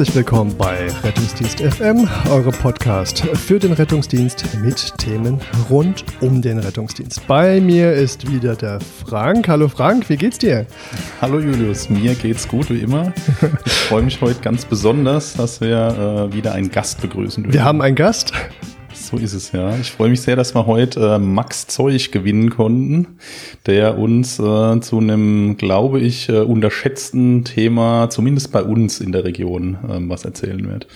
Herzlich willkommen bei Rettungsdienst FM, eurem Podcast für den Rettungsdienst mit Themen rund um den Rettungsdienst. Bei mir ist wieder der Frank. Hallo Frank, wie geht's dir? Hallo Julius, mir geht's gut wie immer. Ich freue mich heute ganz besonders, dass wir äh, wieder einen Gast begrüßen dürfen. Wir haben einen Gast. So ist es ja. Ich freue mich sehr, dass wir heute äh, Max Zeug gewinnen konnten, der uns äh, zu einem, glaube ich, äh, unterschätzten Thema, zumindest bei uns in der Region, äh, was erzählen wird.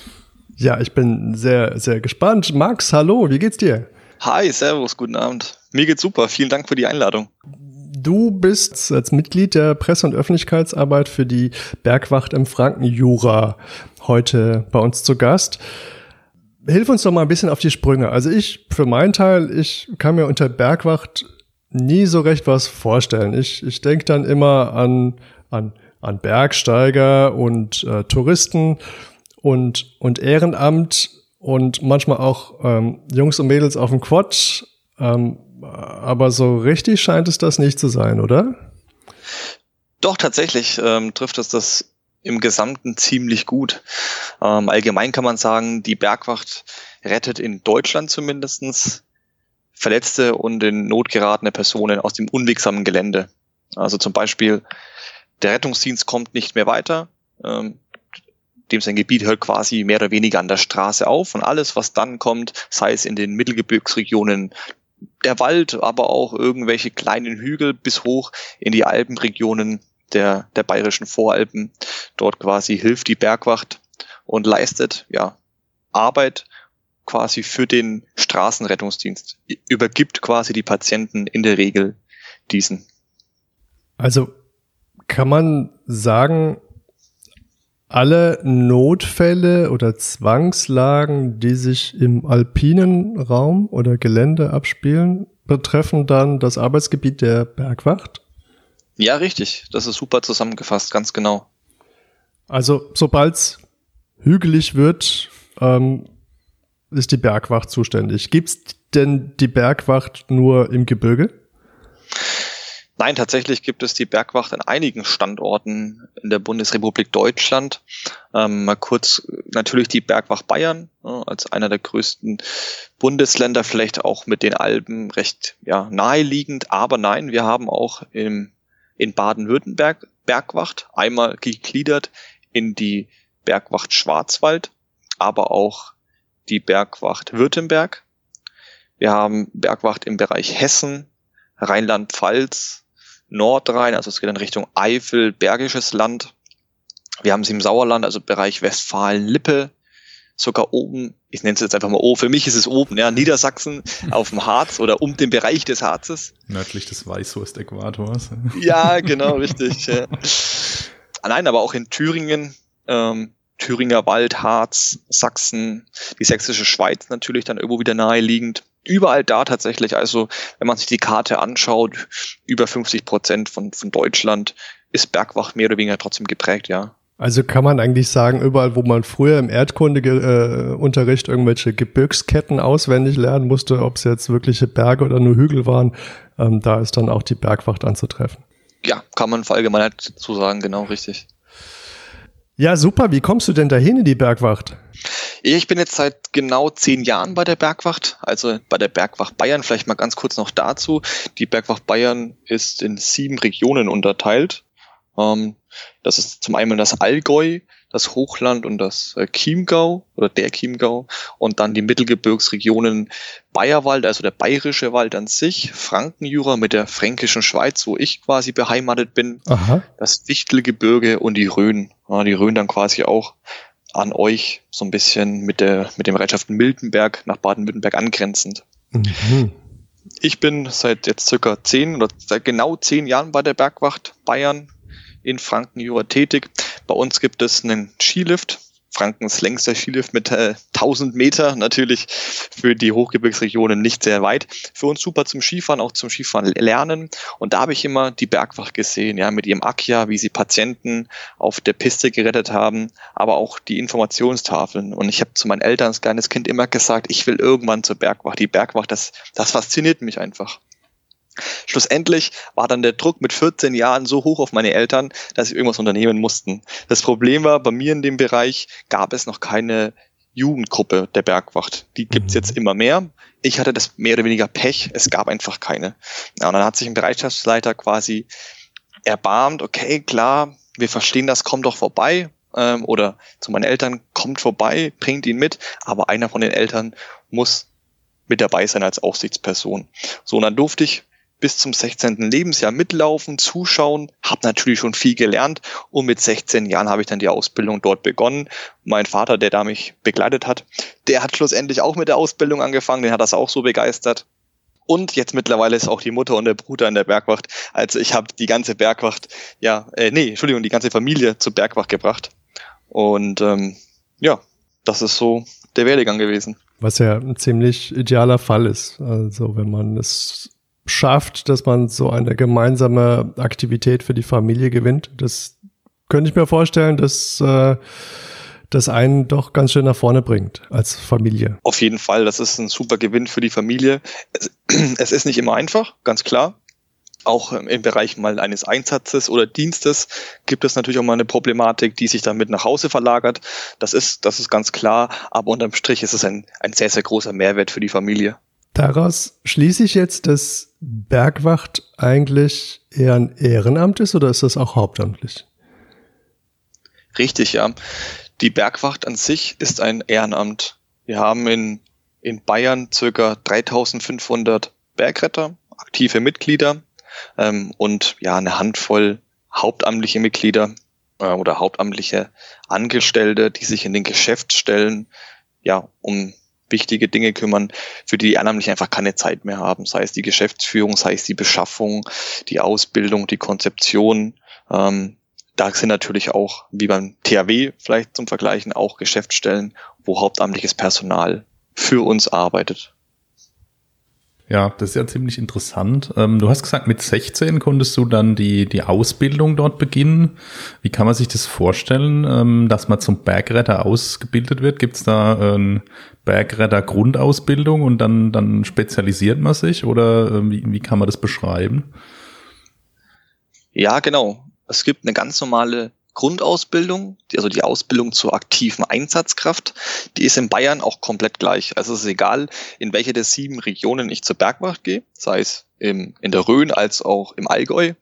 Ja, ich bin sehr, sehr gespannt. Max, hallo, wie geht's dir? Hi, servus, guten Abend. Mir geht's super. Vielen Dank für die Einladung. Du bist als Mitglied der Presse- und Öffentlichkeitsarbeit für die Bergwacht im Frankenjura heute bei uns zu Gast hilf uns doch mal ein bisschen auf die Sprünge. Also ich, für meinen Teil, ich kann mir unter Bergwacht nie so recht was vorstellen. Ich, ich denke dann immer an, an, an Bergsteiger und äh, Touristen und, und Ehrenamt und manchmal auch ähm, Jungs und Mädels auf dem Quad. Ähm, aber so richtig scheint es das nicht zu sein, oder? Doch, tatsächlich ähm, trifft es das im Gesamten ziemlich gut. Ähm, allgemein kann man sagen, die Bergwacht rettet in Deutschland zumindestens verletzte und in Not geratene Personen aus dem unwegsamen Gelände. Also zum Beispiel, der Rettungsdienst kommt nicht mehr weiter, ähm, dem sein Gebiet hört quasi mehr oder weniger an der Straße auf und alles, was dann kommt, sei es in den Mittelgebirgsregionen, der Wald, aber auch irgendwelche kleinen Hügel bis hoch in die Alpenregionen, der, der bayerischen Voralpen. Dort quasi hilft die Bergwacht und leistet ja Arbeit quasi für den Straßenrettungsdienst, übergibt quasi die Patienten in der Regel diesen. Also kann man sagen, alle Notfälle oder Zwangslagen, die sich im alpinen Raum oder Gelände abspielen, betreffen dann das Arbeitsgebiet der Bergwacht? Ja, richtig. Das ist super zusammengefasst, ganz genau. Also, sobald es hügelig wird, ähm, ist die Bergwacht zuständig. Gibt es denn die Bergwacht nur im Gebirge? Nein, tatsächlich gibt es die Bergwacht an einigen Standorten in der Bundesrepublik Deutschland. Ähm, mal kurz natürlich die Bergwacht Bayern äh, als einer der größten Bundesländer, vielleicht auch mit den Alpen recht ja, naheliegend. Aber nein, wir haben auch im in Baden-Württemberg Bergwacht, einmal gegliedert in die Bergwacht Schwarzwald, aber auch die Bergwacht Württemberg. Wir haben Bergwacht im Bereich Hessen, Rheinland-Pfalz, Nordrhein, also es geht in Richtung Eifel, Bergisches Land. Wir haben sie im Sauerland, also Bereich Westfalen-Lippe, sogar oben, ich nenne es jetzt einfach mal O, für mich ist es oben, ja, Niedersachsen auf dem Harz oder um den Bereich des Harzes. Nördlich des Weißwurst-Äquators. Ja, genau, richtig. Ja. Nein, aber auch in Thüringen, ähm, Thüringer Wald, Harz, Sachsen, die sächsische Schweiz natürlich dann irgendwo wieder naheliegend. Überall da tatsächlich, also wenn man sich die Karte anschaut, über 50 Prozent von, von Deutschland ist Bergwacht mehr oder weniger trotzdem geprägt, ja. Also kann man eigentlich sagen, überall, wo man früher im Erdkundeunterricht äh, irgendwelche Gebirgsketten auswendig lernen musste, ob es jetzt wirkliche Berge oder nur Hügel waren, ähm, da ist dann auch die Bergwacht anzutreffen. Ja, kann man verallgemeinert zu sagen, genau richtig. Ja, super. Wie kommst du denn dahin in die Bergwacht? Ich bin jetzt seit genau zehn Jahren bei der Bergwacht, also bei der Bergwacht Bayern. Vielleicht mal ganz kurz noch dazu. Die Bergwacht Bayern ist in sieben Regionen unterteilt. Ähm, das ist zum einen das Allgäu, das Hochland und das äh, Chiemgau oder der Chiemgau und dann die Mittelgebirgsregionen Bayerwald, also der bayerische Wald an sich, Frankenjura mit der fränkischen Schweiz, wo ich quasi beheimatet bin, Aha. das Wichtelgebirge und die Rhön. Ja, die Rhön dann quasi auch an euch so ein bisschen mit der mit dem Reitschaften Miltenberg nach Baden-Württemberg angrenzend. Mhm. Ich bin seit jetzt circa zehn oder seit genau zehn Jahren bei der Bergwacht Bayern in Franken-Jura tätig. Bei uns gibt es einen Skilift, Frankens längster Skilift mit äh, 1000 Meter, natürlich für die Hochgebirgsregionen nicht sehr weit. Für uns super zum Skifahren, auch zum Skifahren lernen. Und da habe ich immer die Bergwacht gesehen, ja, mit ihrem Akia, wie sie Patienten auf der Piste gerettet haben, aber auch die Informationstafeln. Und ich habe zu meinen Eltern als kleines Kind immer gesagt, ich will irgendwann zur Bergwacht. Die Bergwacht, das, das fasziniert mich einfach. Schlussendlich war dann der Druck mit 14 Jahren so hoch auf meine Eltern, dass sie irgendwas unternehmen mussten. Das Problem war, bei mir in dem Bereich gab es noch keine Jugendgruppe der Bergwacht. Die gibt's mhm. jetzt immer mehr. Ich hatte das mehr oder weniger Pech, es gab einfach keine. Ja, und dann hat sich ein Bereitschaftsleiter quasi erbarmt, okay, klar, wir verstehen das, komm doch vorbei. Ähm, oder zu meinen Eltern, kommt vorbei, bringt ihn mit, aber einer von den Eltern muss mit dabei sein als Aufsichtsperson. So, und dann durfte ich bis zum 16. Lebensjahr mitlaufen, zuschauen, habe natürlich schon viel gelernt und mit 16 Jahren habe ich dann die Ausbildung dort begonnen. Mein Vater, der da mich begleitet hat, der hat schlussendlich auch mit der Ausbildung angefangen, den hat das auch so begeistert. Und jetzt mittlerweile ist auch die Mutter und der Bruder in der Bergwacht. Also ich habe die ganze Bergwacht, ja, äh, nee, Entschuldigung, die ganze Familie zur Bergwacht gebracht. Und ähm, ja, das ist so der Werdegang gewesen. Was ja ein ziemlich idealer Fall ist. Also wenn man es schafft, dass man so eine gemeinsame Aktivität für die Familie gewinnt. Das könnte ich mir vorstellen, dass äh, das einen doch ganz schön nach vorne bringt als Familie. Auf jeden Fall, das ist ein super Gewinn für die Familie. Es, es ist nicht immer einfach, ganz klar. Auch im Bereich mal eines Einsatzes oder Dienstes gibt es natürlich auch mal eine Problematik, die sich dann mit nach Hause verlagert. Das ist, das ist ganz klar. Aber unterm Strich ist es ein, ein sehr, sehr großer Mehrwert für die Familie. Daraus schließe ich jetzt, dass Bergwacht eigentlich eher ein Ehrenamt ist oder ist das auch hauptamtlich? Richtig, ja. Die Bergwacht an sich ist ein Ehrenamt. Wir haben in, in Bayern circa 3500 Bergretter, aktive Mitglieder ähm, und ja eine Handvoll hauptamtliche Mitglieder äh, oder hauptamtliche Angestellte, die sich in den Geschäftsstellen ja um wichtige Dinge kümmern, für die die Ehrenamtlichen einfach keine Zeit mehr haben. Sei es die Geschäftsführung, sei es die Beschaffung, die Ausbildung, die Konzeption. Ähm, da sind natürlich auch, wie beim THW vielleicht zum Vergleichen, auch Geschäftsstellen, wo hauptamtliches Personal für uns arbeitet. Ja, das ist ja ziemlich interessant. Ähm, du hast gesagt, mit 16 konntest du dann die, die Ausbildung dort beginnen. Wie kann man sich das vorstellen, ähm, dass man zum Bergretter ausgebildet wird? Gibt es da eine Bergretter Grundausbildung und dann, dann spezialisiert man sich oder ähm, wie, wie kann man das beschreiben? Ja, genau. Es gibt eine ganz normale Grundausbildung, also die Ausbildung zur aktiven Einsatzkraft, die ist in Bayern auch komplett gleich. Also es ist egal, in welche der sieben Regionen ich zur Bergwacht gehe, sei es im, in der Rhön als auch im Allgäu.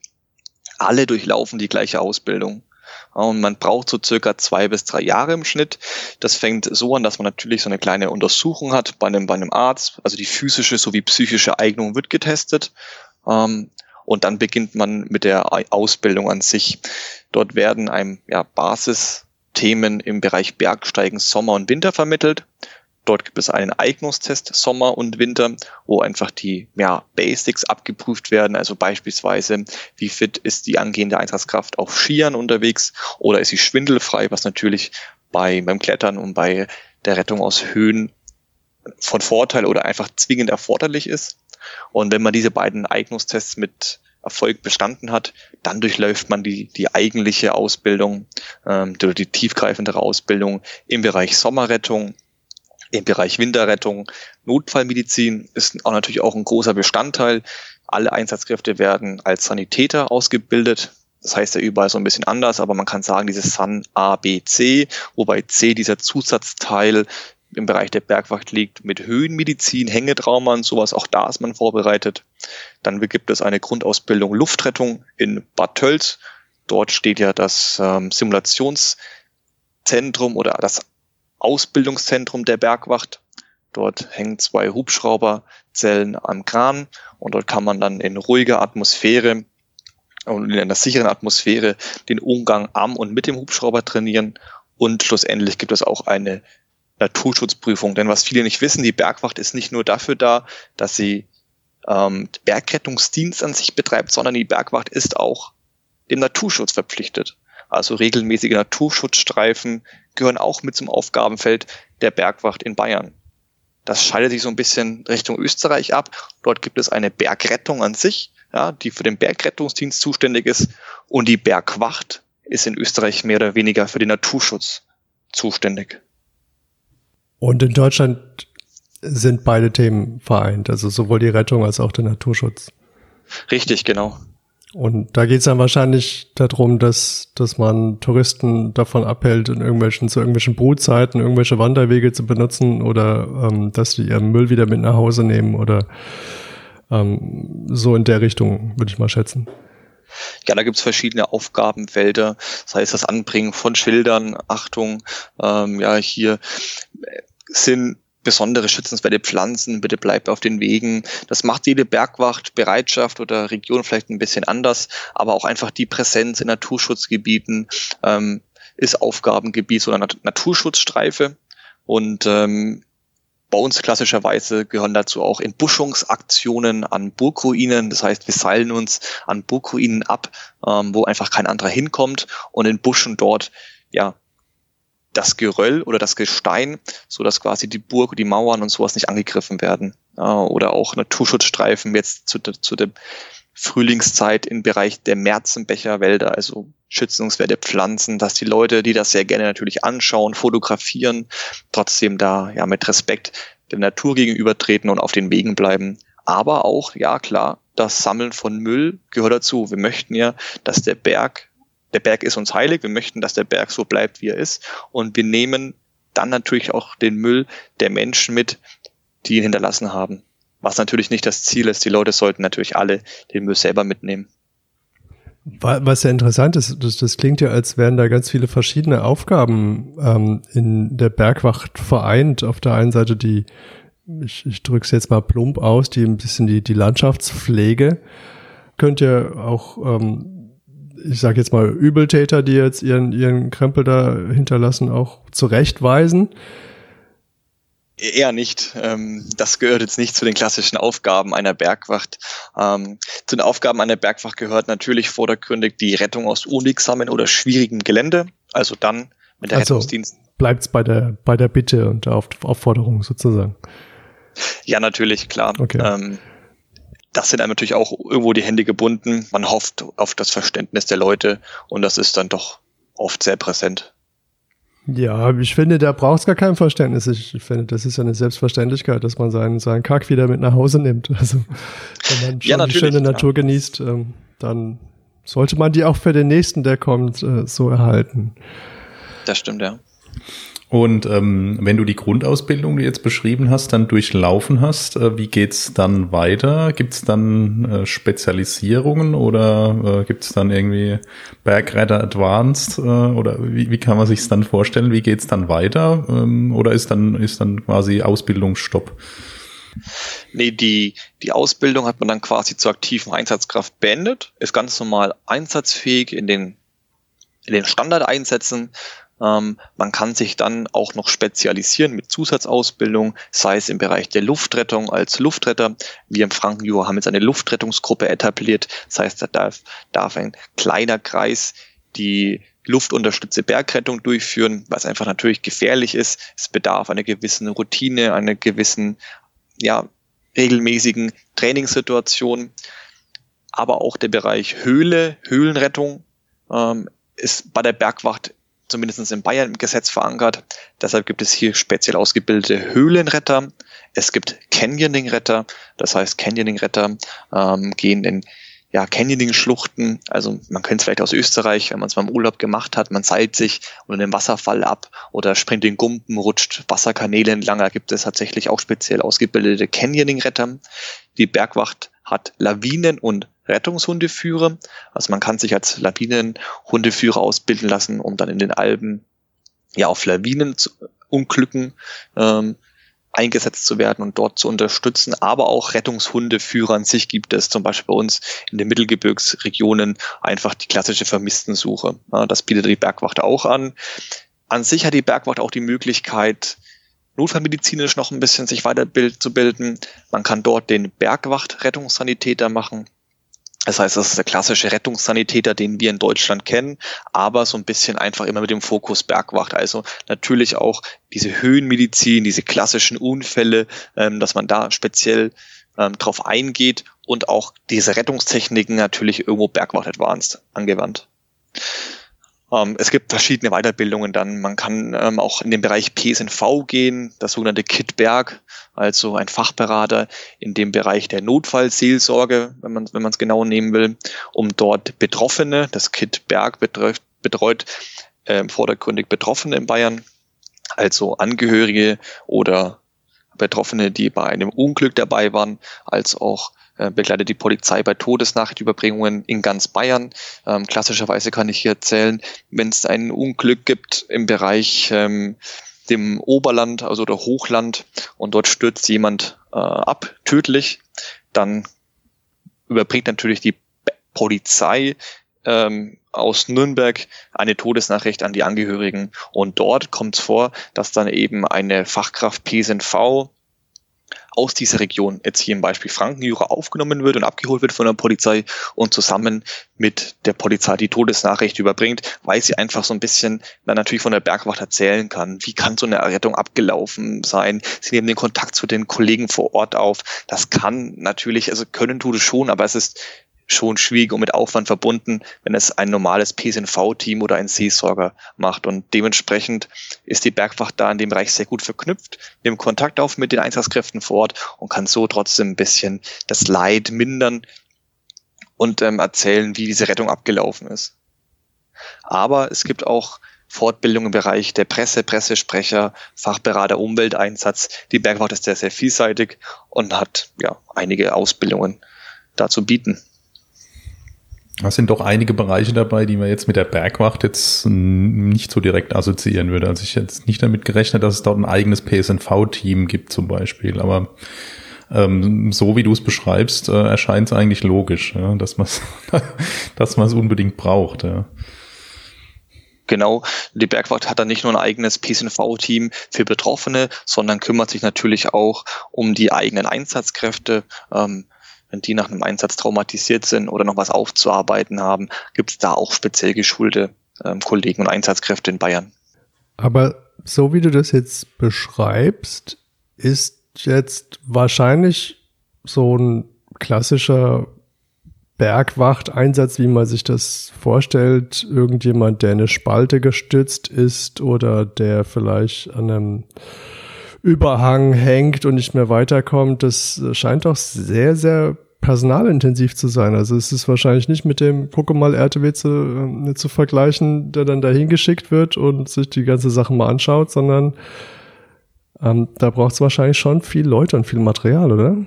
Alle durchlaufen die gleiche Ausbildung. Und man braucht so circa zwei bis drei Jahre im Schnitt. Das fängt so an, dass man natürlich so eine kleine Untersuchung hat bei einem, bei einem Arzt. Also die physische sowie psychische Eignung wird getestet. Ähm, und dann beginnt man mit der Ausbildung an sich. Dort werden einem ja, Basisthemen im Bereich Bergsteigen Sommer und Winter vermittelt. Dort gibt es einen Eignungstest Sommer und Winter, wo einfach die ja, Basics abgeprüft werden. Also beispielsweise, wie fit ist die angehende Einsatzkraft auf Skiern unterwegs oder ist sie schwindelfrei, was natürlich bei, beim Klettern und bei der Rettung aus Höhen von Vorteil oder einfach zwingend erforderlich ist. Und wenn man diese beiden Eignungstests mit Erfolg bestanden hat, dann durchläuft man die, die eigentliche Ausbildung ähm, oder die tiefgreifendere Ausbildung im Bereich Sommerrettung, im Bereich Winterrettung. Notfallmedizin ist auch natürlich auch ein großer Bestandteil. Alle Einsatzkräfte werden als Sanitäter ausgebildet. Das heißt ja überall so ein bisschen anders, aber man kann sagen, dieses SAN A, B, C, wobei C dieser Zusatzteil im Bereich der Bergwacht liegt, mit Höhenmedizin, Hängetrauma und sowas, auch da ist man vorbereitet. Dann gibt es eine Grundausbildung Luftrettung in Bad Tölz. Dort steht ja das ähm, Simulationszentrum oder das Ausbildungszentrum der Bergwacht. Dort hängen zwei Hubschrauberzellen am Kran und dort kann man dann in ruhiger Atmosphäre und in einer sicheren Atmosphäre den Umgang am und mit dem Hubschrauber trainieren. Und schlussendlich gibt es auch eine Naturschutzprüfung. Denn was viele nicht wissen, die Bergwacht ist nicht nur dafür da, dass sie ähm, Bergrettungsdienst an sich betreibt, sondern die Bergwacht ist auch dem Naturschutz verpflichtet. Also regelmäßige Naturschutzstreifen gehören auch mit zum Aufgabenfeld der Bergwacht in Bayern. Das scheidet sich so ein bisschen Richtung Österreich ab. Dort gibt es eine Bergrettung an sich, ja, die für den Bergrettungsdienst zuständig ist. Und die Bergwacht ist in Österreich mehr oder weniger für den Naturschutz zuständig. Und in Deutschland sind beide Themen vereint, also sowohl die Rettung als auch der Naturschutz. Richtig, genau. Und da geht es dann wahrscheinlich darum, dass, dass man Touristen davon abhält, in irgendwelchen, zu irgendwelchen Brutzeiten irgendwelche Wanderwege zu benutzen oder ähm, dass sie ihren Müll wieder mit nach Hause nehmen oder ähm, so in der Richtung, würde ich mal schätzen. Ja, da gibt's verschiedene Aufgabenfelder, sei es das Anbringen von Schildern, Achtung, ähm, ja, hier sind besondere schützenswerte Pflanzen, bitte bleibt auf den Wegen. Das macht jede Bergwacht, Bereitschaft oder Region vielleicht ein bisschen anders, aber auch einfach die Präsenz in Naturschutzgebieten ähm, ist Aufgabengebiet so einer Naturschutzstreife. Und ähm, bei uns klassischerweise gehören dazu auch Entbuschungsaktionen an Burgruinen. Das heißt, wir seilen uns an Burgruinen ab, ähm, wo einfach kein anderer hinkommt und in Buschen dort ja das Geröll oder das Gestein, so dass quasi die Burg, die Mauern und sowas nicht angegriffen werden. oder auch Naturschutzstreifen jetzt zu, zu der Frühlingszeit im Bereich der Märzenbecherwälder, also schützungswerte Pflanzen, dass die Leute, die das sehr gerne natürlich anschauen, fotografieren, trotzdem da ja mit Respekt der Natur gegenübertreten und auf den Wegen bleiben. Aber auch, ja klar, das Sammeln von Müll gehört dazu. Wir möchten ja, dass der Berg der Berg ist uns heilig, wir möchten, dass der Berg so bleibt, wie er ist. Und wir nehmen dann natürlich auch den Müll der Menschen mit, die ihn hinterlassen haben. Was natürlich nicht das Ziel ist. Die Leute sollten natürlich alle den Müll selber mitnehmen. Was ja interessant ist, das, das klingt ja, als wären da ganz viele verschiedene Aufgaben ähm, in der Bergwacht vereint. Auf der einen Seite die, ich, ich drücke es jetzt mal plump aus, die ein bisschen die, die Landschaftspflege. Könnt ihr auch ähm, ich sage jetzt mal, Übeltäter, die jetzt ihren, ihren Krempel da hinterlassen, auch zurechtweisen? Eher nicht. Ähm, das gehört jetzt nicht zu den klassischen Aufgaben einer Bergwacht. Ähm, zu den Aufgaben einer Bergwacht gehört natürlich vordergründig die Rettung aus unwegsamen oder schwierigem Gelände. Also dann mit der also Rettungsdienst. Bleibt es bei der, bei der Bitte und der Aufforderung sozusagen. Ja, natürlich, klar. Okay. Ähm, das sind einem natürlich auch irgendwo die Hände gebunden. Man hofft auf das Verständnis der Leute und das ist dann doch oft sehr präsent. Ja, ich finde, da braucht es gar kein Verständnis. Ich finde, das ist ja eine Selbstverständlichkeit, dass man seinen, seinen Kack wieder mit nach Hause nimmt. Also, wenn man schon ja, die schöne Natur ja. genießt, ähm, dann sollte man die auch für den nächsten, der kommt, äh, so erhalten. Das stimmt, ja. Und ähm, wenn du die Grundausbildung, die jetzt beschrieben hast, dann durchlaufen hast, äh, wie geht's dann weiter? Gibt's dann äh, Spezialisierungen oder äh, gibt's dann irgendwie Bergretter Advanced äh, oder wie, wie kann man sich's dann vorstellen? Wie geht's dann weiter? Ähm, oder ist dann ist dann quasi Ausbildungsstopp? Nee, die, die Ausbildung hat man dann quasi zur aktiven Einsatzkraft beendet, ist ganz normal einsatzfähig in den, in den Standardeinsätzen ähm, man kann sich dann auch noch spezialisieren mit Zusatzausbildung, sei es im Bereich der Luftrettung als Luftretter. Wir im Frankenjura haben jetzt eine Luftrettungsgruppe etabliert. Das heißt, da darf, darf ein kleiner Kreis die luftunterstützte Bergrettung durchführen, was einfach natürlich gefährlich ist. Es bedarf einer gewissen Routine, einer gewissen, ja, regelmäßigen Trainingssituation. Aber auch der Bereich Höhle, Höhlenrettung ähm, ist bei der Bergwacht zumindest in Bayern im Gesetz verankert. Deshalb gibt es hier speziell ausgebildete Höhlenretter. Es gibt Canyoning-Retter. Das heißt, Canyoning-Retter ähm, gehen in ja, Canyoning-Schluchten, also man kennt es vielleicht aus Österreich, wenn man es beim Urlaub gemacht hat, man seilt sich unter einem Wasserfall ab oder springt den Gumpen, rutscht Wasserkanäle entlang, da gibt es tatsächlich auch speziell ausgebildete Canyoning-Retter. Die Bergwacht hat Lawinen- und Rettungshundeführer. Also man kann sich als Lawinenhundeführer ausbilden lassen, um dann in den Alpen ja auf Lawinenunglücken ähm, eingesetzt zu werden und dort zu unterstützen. Aber auch Rettungshundeführer an sich gibt es, zum Beispiel bei uns in den Mittelgebirgsregionen einfach die klassische Vermisstensuche. Ja, das bietet die Bergwacht auch an. An sich hat die Bergwacht auch die Möglichkeit, notfallmedizinisch noch ein bisschen sich weiterzubilden. Man kann dort den Bergwacht-Rettungssanitäter machen. Das heißt, das ist der klassische Rettungssanitäter, den wir in Deutschland kennen, aber so ein bisschen einfach immer mit dem Fokus Bergwacht. Also natürlich auch diese Höhenmedizin, diese klassischen Unfälle, ähm, dass man da speziell ähm, drauf eingeht und auch diese Rettungstechniken natürlich irgendwo Bergwacht Advanced angewandt. Ähm, es gibt verschiedene Weiterbildungen dann. Man kann ähm, auch in den Bereich PSNV gehen, das sogenannte KIT Berg, also ein Fachberater in dem Bereich der Notfallseelsorge, wenn man wenn es genau nehmen will, um dort Betroffene, das KIT Berg betreut, betreut äh, vordergründig Betroffene in Bayern, also Angehörige oder Betroffene, die bei einem Unglück dabei waren, als auch begleitet die Polizei bei Todesnachrichtüberbringungen in ganz Bayern. Ähm, klassischerweise kann ich hier erzählen, wenn es ein Unglück gibt im Bereich ähm, dem Oberland, also der Hochland, und dort stürzt jemand äh, ab, tödlich, dann überbringt natürlich die Polizei ähm, aus Nürnberg eine Todesnachricht an die Angehörigen. Und dort kommt es vor, dass dann eben eine Fachkraft PSNV aus dieser Region, jetzt hier im Beispiel Frankenjura, aufgenommen wird und abgeholt wird von der Polizei und zusammen mit der Polizei die Todesnachricht überbringt, weil sie einfach so ein bisschen dann natürlich von der Bergwacht erzählen kann. Wie kann so eine Errettung abgelaufen sein? Sie nehmen den Kontakt zu den Kollegen vor Ort auf. Das kann natürlich, also können tut es schon, aber es ist schon schwierig und mit Aufwand verbunden, wenn es ein normales PSNV-Team oder ein Seesorger macht. Und dementsprechend ist die Bergwacht da in dem Bereich sehr gut verknüpft, nimmt Kontakt auf mit den Einsatzkräften vor Ort und kann so trotzdem ein bisschen das Leid mindern und ähm, erzählen, wie diese Rettung abgelaufen ist. Aber es gibt auch Fortbildung im Bereich der Presse, Pressesprecher, Fachberater, Umwelteinsatz. Die Bergwacht ist sehr, sehr vielseitig und hat ja einige Ausbildungen dazu bieten. Das sind doch einige Bereiche dabei, die man jetzt mit der Bergwacht jetzt nicht so direkt assoziieren würde. Also ich jetzt nicht damit gerechnet, dass es dort ein eigenes PSNV-Team gibt zum Beispiel. Aber ähm, so wie du es beschreibst, äh, erscheint es eigentlich logisch, ja, dass man es dass man es unbedingt braucht. Ja. Genau, die Bergwacht hat dann nicht nur ein eigenes PSNV-Team für Betroffene, sondern kümmert sich natürlich auch um die eigenen Einsatzkräfte. Ähm, wenn die nach einem Einsatz traumatisiert sind oder noch was aufzuarbeiten haben, gibt es da auch speziell geschulte ähm, Kollegen und Einsatzkräfte in Bayern. Aber so wie du das jetzt beschreibst, ist jetzt wahrscheinlich so ein klassischer Bergwacht-Einsatz, wie man sich das vorstellt, irgendjemand, der eine Spalte gestützt ist oder der vielleicht an einem Überhang hängt und nicht mehr weiterkommt, das scheint doch sehr, sehr personalintensiv zu sein. Also es ist wahrscheinlich nicht mit dem gucke RTW zu, äh, zu vergleichen, der dann dahin geschickt wird und sich die ganze Sache mal anschaut, sondern ähm, da braucht es wahrscheinlich schon viel Leute und viel Material, oder?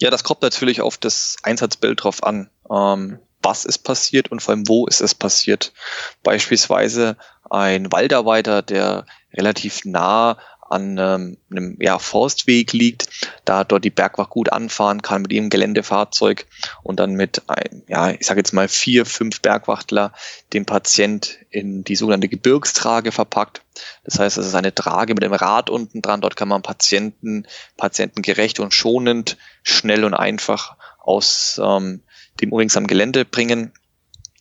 Ja, das kommt natürlich auf das Einsatzbild drauf an. Ähm, was ist passiert und vor allem wo ist es passiert. Beispielsweise ein Waldarbeiter, der relativ nah an ähm, einem ja, Forstweg liegt, da dort die Bergwacht gut anfahren kann mit ihrem Geländefahrzeug und dann mit, ein, ja, ich sage jetzt mal vier, fünf Bergwachtler den Patient in die sogenannte Gebirgstrage verpackt. Das heißt, es ist eine Trage mit einem Rad unten dran. Dort kann man Patienten, patientengerecht und schonend, schnell und einfach aus ähm, dem unlinksamen Gelände bringen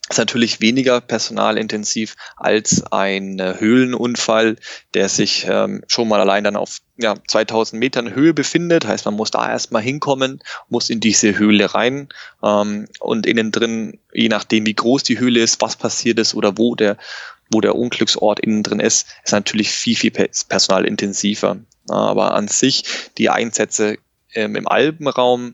ist natürlich weniger personalintensiv als ein äh, Höhlenunfall, der sich ähm, schon mal allein dann auf ja, 2000 Metern Höhe befindet. Heißt, man muss da erstmal hinkommen, muss in diese Höhle rein ähm, und innen drin, je nachdem wie groß die Höhle ist, was passiert ist oder wo der wo der Unglücksort innen drin ist, ist natürlich viel, viel personalintensiver. Aber an sich die Einsätze ähm, im Alpenraum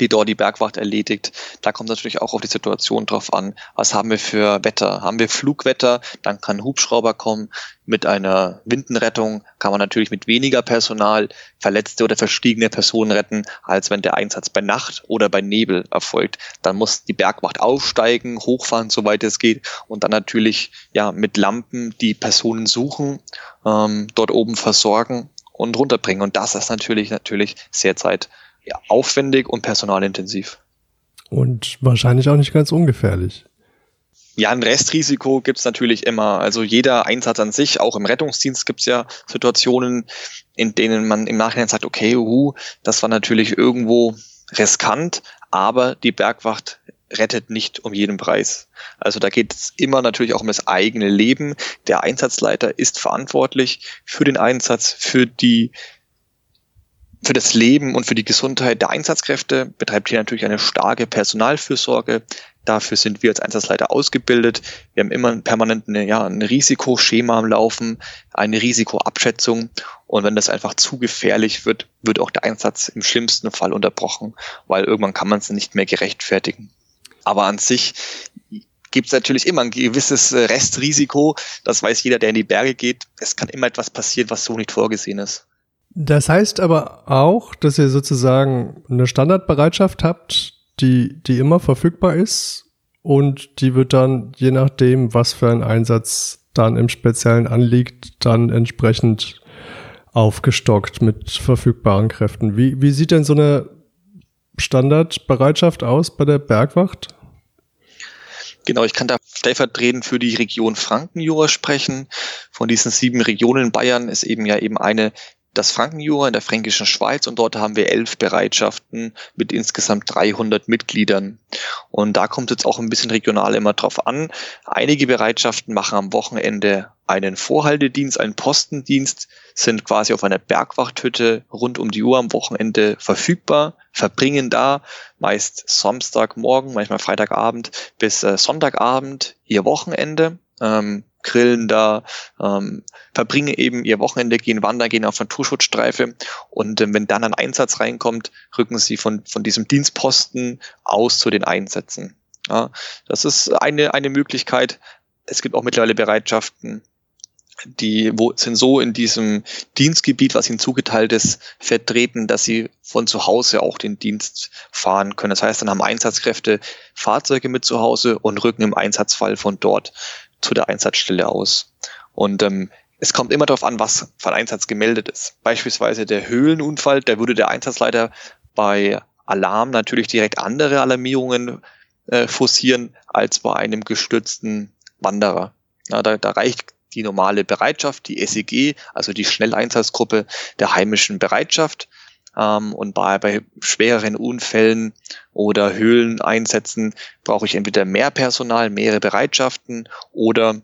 die dort die Bergwacht erledigt. Da kommt natürlich auch auf die Situation drauf an. Was haben wir für Wetter? Haben wir Flugwetter? Dann kann Hubschrauber kommen. Mit einer Windenrettung kann man natürlich mit weniger Personal verletzte oder verstiegene Personen retten, als wenn der Einsatz bei Nacht oder bei Nebel erfolgt. Dann muss die Bergwacht aufsteigen, hochfahren, soweit es geht, und dann natürlich ja mit Lampen die Personen suchen, ähm, dort oben versorgen und runterbringen. Und das ist natürlich natürlich sehr zeit ja, aufwendig und personalintensiv. Und wahrscheinlich auch nicht ganz ungefährlich. Ja, ein Restrisiko gibt's natürlich immer. Also jeder Einsatz an sich, auch im Rettungsdienst gibt's ja Situationen, in denen man im Nachhinein sagt, okay, uh, das war natürlich irgendwo riskant, aber die Bergwacht rettet nicht um jeden Preis. Also da geht es immer natürlich auch um das eigene Leben. Der Einsatzleiter ist verantwortlich für den Einsatz, für die für das Leben und für die Gesundheit der Einsatzkräfte betreibt hier natürlich eine starke Personalfürsorge. Dafür sind wir als Einsatzleiter ausgebildet. Wir haben immer permanent eine, ja, ein Risikoschema am Laufen, eine Risikoabschätzung. Und wenn das einfach zu gefährlich wird, wird auch der Einsatz im schlimmsten Fall unterbrochen, weil irgendwann kann man es nicht mehr gerechtfertigen. Aber an sich gibt es natürlich immer ein gewisses äh, Restrisiko. Das weiß jeder, der in die Berge geht. Es kann immer etwas passieren, was so nicht vorgesehen ist. Das heißt aber auch, dass ihr sozusagen eine Standardbereitschaft habt, die, die immer verfügbar ist und die wird dann, je nachdem, was für ein Einsatz dann im Speziellen anliegt, dann entsprechend aufgestockt mit verfügbaren Kräften. Wie, wie sieht denn so eine Standardbereitschaft aus bei der Bergwacht? Genau, ich kann da stellvertretend für die Region Frankenjura sprechen. Von diesen sieben Regionen Bayern ist eben ja eben eine das Frankenjura in der fränkischen Schweiz und dort haben wir elf Bereitschaften mit insgesamt 300 Mitgliedern. Und da kommt jetzt auch ein bisschen regional immer drauf an. Einige Bereitschaften machen am Wochenende einen Vorhaltedienst, einen Postendienst, sind quasi auf einer Bergwachthütte rund um die Uhr am Wochenende verfügbar, verbringen da meist Samstagmorgen, manchmal Freitagabend bis äh, Sonntagabend ihr Wochenende. Ähm, grillen da, ähm, verbringen eben ihr Wochenende, gehen wandern, gehen auf Naturschutzstreife und ähm, wenn dann ein Einsatz reinkommt, rücken sie von, von diesem Dienstposten aus zu den Einsätzen. Ja, das ist eine, eine Möglichkeit. Es gibt auch mittlerweile Bereitschaften, die wo, sind so in diesem Dienstgebiet, was ihnen zugeteilt ist, vertreten, dass sie von zu Hause auch den Dienst fahren können. Das heißt, dann haben Einsatzkräfte Fahrzeuge mit zu Hause und rücken im Einsatzfall von dort zu der Einsatzstelle aus. Und ähm, es kommt immer darauf an, was ein Einsatz gemeldet ist. Beispielsweise der Höhlenunfall, da würde der Einsatzleiter bei Alarm natürlich direkt andere Alarmierungen äh, forcieren als bei einem gestürzten Wanderer. Ja, da, da reicht die normale Bereitschaft, die SEG, also die Schnelleinsatzgruppe der heimischen Bereitschaft. Ähm, und bei, bei schwereren Unfällen oder Höhleneinsätzen brauche ich entweder mehr Personal, mehrere Bereitschaften oder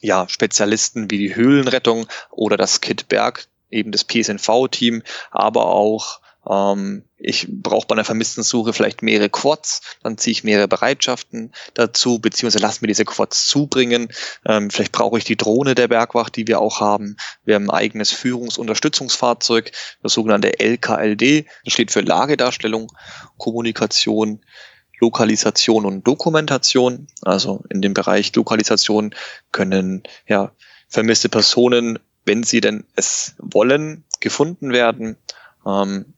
ja, Spezialisten wie die Höhlenrettung oder das Kit Berg, eben das PSNV-Team, aber auch ähm, ich brauche bei einer vermissten Suche vielleicht mehrere Quads, dann ziehe ich mehrere Bereitschaften dazu, beziehungsweise lass mir diese Quads zubringen. Ähm, vielleicht brauche ich die Drohne der Bergwacht, die wir auch haben. Wir haben ein eigenes Führungsunterstützungsfahrzeug, das sogenannte LKLD. Das steht für Lagedarstellung, Kommunikation, Lokalisation und Dokumentation. Also in dem Bereich Lokalisation können ja vermisste Personen, wenn sie denn es wollen, gefunden werden. Ähm,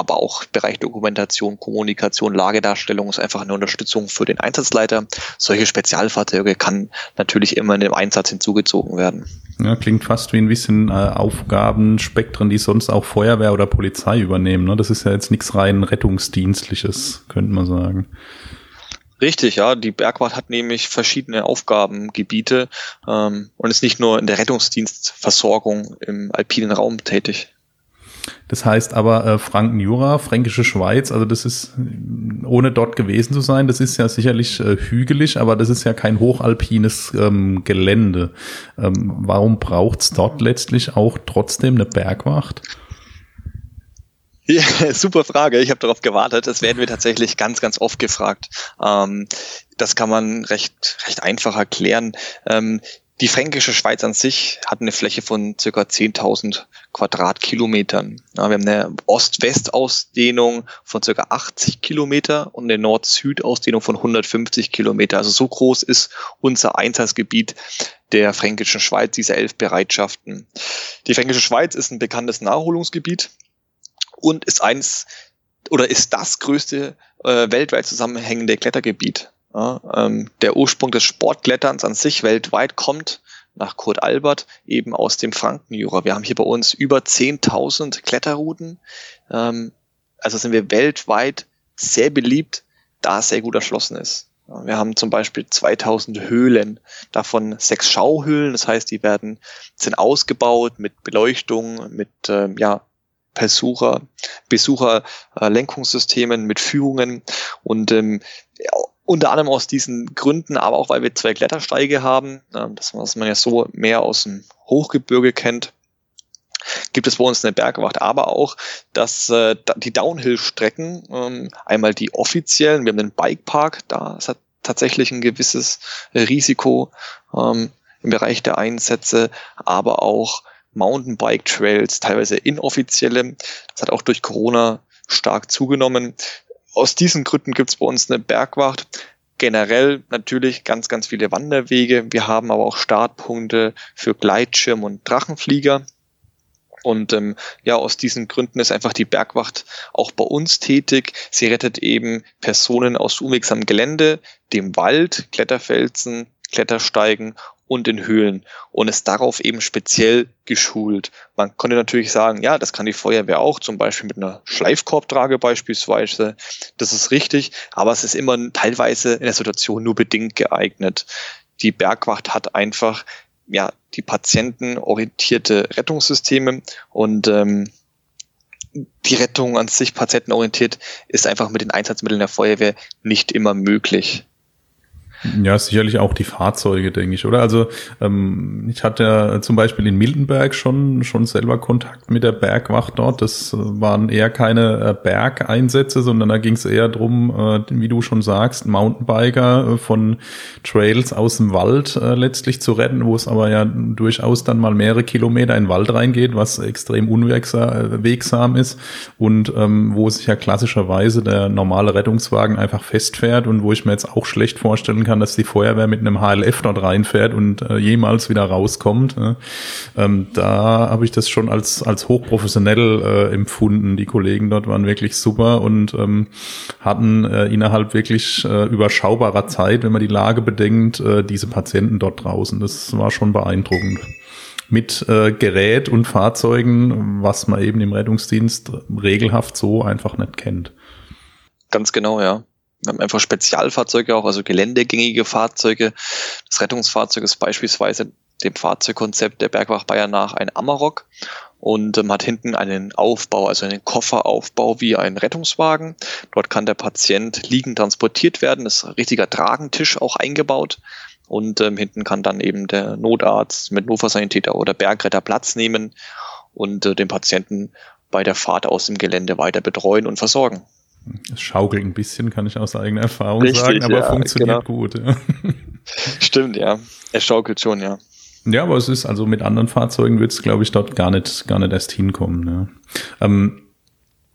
aber auch Bereich Dokumentation, Kommunikation, Lagedarstellung ist einfach eine Unterstützung für den Einsatzleiter. Solche Spezialfahrzeuge kann natürlich immer in dem Einsatz hinzugezogen werden. Ja, klingt fast wie ein bisschen äh, Aufgabenspektren, die sonst auch Feuerwehr oder Polizei übernehmen. Ne? Das ist ja jetzt nichts rein rettungsdienstliches, könnte man sagen. Richtig, ja. Die Bergwacht hat nämlich verschiedene Aufgabengebiete ähm, und ist nicht nur in der Rettungsdienstversorgung im alpinen Raum tätig. Das heißt aber äh, Franken-Jura, Fränkische Schweiz, also das ist, ohne dort gewesen zu sein, das ist ja sicherlich äh, hügelig, aber das ist ja kein hochalpines ähm, Gelände. Ähm, warum braucht's dort letztlich auch trotzdem eine Bergwacht? Ja, super Frage. Ich habe darauf gewartet. Das werden wir tatsächlich ganz, ganz oft gefragt. Ähm, das kann man recht, recht einfach erklären. Ähm, die fränkische Schweiz an sich hat eine Fläche von circa 10.000 Quadratkilometern. Ja, wir haben eine Ost-West-Ausdehnung von circa 80 Kilometer und eine Nord-Süd-Ausdehnung von 150 Kilometer. Also so groß ist unser Einsatzgebiet der fränkischen Schweiz, diese elf Bereitschaften. Die fränkische Schweiz ist ein bekanntes Naherholungsgebiet und ist eins oder ist das größte äh, weltweit zusammenhängende Klettergebiet. Ja, ähm, der Ursprung des Sportkletterns an sich weltweit kommt nach Kurt Albert eben aus dem Frankenjura. Wir haben hier bei uns über 10.000 Kletterrouten. Ähm, also sind wir weltweit sehr beliebt, da es sehr gut erschlossen ist. Wir haben zum Beispiel 2000 Höhlen, davon sechs Schauhöhlen. Das heißt, die werden sind ausgebaut mit Beleuchtung, mit ähm, ja Besucher, Besucherlenkungssystemen, mit Führungen und ähm, unter anderem aus diesen Gründen, aber auch weil wir zwei Klettersteige haben, das was man ja so mehr aus dem Hochgebirge kennt, gibt es bei uns eine Bergwacht, aber auch, dass äh, die Downhill-Strecken, ähm, einmal die offiziellen, wir haben den Bikepark, da ist tatsächlich ein gewisses Risiko ähm, im Bereich der Einsätze, aber auch Mountainbike-Trails, teilweise inoffizielle. Das hat auch durch Corona stark zugenommen. Aus diesen Gründen gibt es bei uns eine Bergwacht. Generell natürlich ganz, ganz viele Wanderwege. Wir haben aber auch Startpunkte für Gleitschirm und Drachenflieger. Und ähm, ja, aus diesen Gründen ist einfach die Bergwacht auch bei uns tätig. Sie rettet eben Personen aus unwegsamem Gelände, dem Wald, Kletterfelsen, Klettersteigen und in Höhlen und ist darauf eben speziell geschult. Man konnte natürlich sagen, ja, das kann die Feuerwehr auch, zum Beispiel mit einer Schleifkorbtrage beispielsweise. Das ist richtig, aber es ist immer teilweise in der Situation nur bedingt geeignet. Die Bergwacht hat einfach ja die patientenorientierte Rettungssysteme und ähm, die Rettung an sich patientenorientiert ist einfach mit den Einsatzmitteln der Feuerwehr nicht immer möglich. Ja, sicherlich auch die Fahrzeuge, denke ich, oder? Also ähm, ich hatte zum Beispiel in Miltenberg schon schon selber Kontakt mit der Bergwacht dort. Das äh, waren eher keine äh, Bergeinsätze, sondern da ging es eher drum, äh, wie du schon sagst, Mountainbiker äh, von Trails aus dem Wald äh, letztlich zu retten, wo es aber ja durchaus dann mal mehrere Kilometer in den Wald reingeht, was extrem unwegsam ist und ähm, wo sich ja klassischerweise der normale Rettungswagen einfach festfährt und wo ich mir jetzt auch schlecht vorstellen kann, kann, dass die Feuerwehr mit einem HLF dort reinfährt und äh, jemals wieder rauskommt. Ne? Ähm, da habe ich das schon als, als hochprofessionell äh, empfunden. Die Kollegen dort waren wirklich super und ähm, hatten äh, innerhalb wirklich äh, überschaubarer Zeit, wenn man die Lage bedenkt, äh, diese Patienten dort draußen. Das war schon beeindruckend mit äh, Gerät und Fahrzeugen, was man eben im Rettungsdienst regelhaft so einfach nicht kennt. Ganz genau, ja. Wir haben einfach Spezialfahrzeuge auch, also geländegängige Fahrzeuge. Das Rettungsfahrzeug ist beispielsweise dem Fahrzeugkonzept der Bergwacht Bayern nach ein Amarok und ähm, hat hinten einen Aufbau, also einen Kofferaufbau wie ein Rettungswagen. Dort kann der Patient liegend transportiert werden, ist ein richtiger Tragentisch auch eingebaut. Und ähm, hinten kann dann eben der Notarzt mit Notfallsanitäter oder Bergretter Platz nehmen und äh, den Patienten bei der Fahrt aus dem Gelände weiter betreuen und versorgen. Es schaukelt ein bisschen, kann ich aus eigener Erfahrung Richtig, sagen, aber ja, funktioniert genau. gut. Ja. Stimmt, ja. Es schaukelt schon, ja. Ja, aber es ist also mit anderen Fahrzeugen wird es, glaube ich, dort gar nicht, gar nicht erst hinkommen. Ja. Ähm,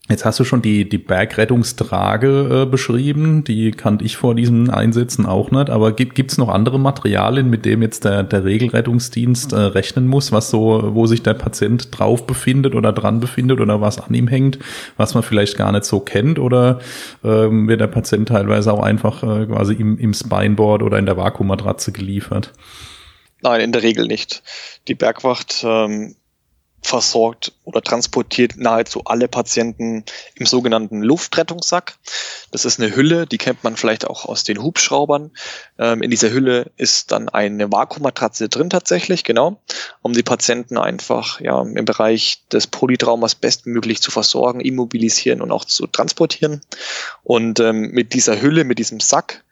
Jetzt hast du schon die, die Bergrettungstrage äh, beschrieben, die kannte ich vor diesen Einsätzen auch nicht, aber gibt es noch andere Materialien, mit dem jetzt der, der Regelrettungsdienst äh, rechnen muss, was so, wo sich der Patient drauf befindet oder dran befindet oder was an ihm hängt, was man vielleicht gar nicht so kennt oder ähm, wird der Patient teilweise auch einfach äh, quasi im, im Spineboard oder in der Vakuummatratze geliefert? Nein, in der Regel nicht. Die Bergwacht ähm, versorgt oder transportiert nahezu alle Patienten im sogenannten Luftrettungssack. Das ist eine Hülle, die kennt man vielleicht auch aus den Hubschraubern. Ähm, in dieser Hülle ist dann eine Vakuummatratze drin tatsächlich, genau, um die Patienten einfach ja, im Bereich des Polytraumas bestmöglich zu versorgen, immobilisieren und auch zu transportieren. Und ähm, mit dieser Hülle, mit diesem Sack,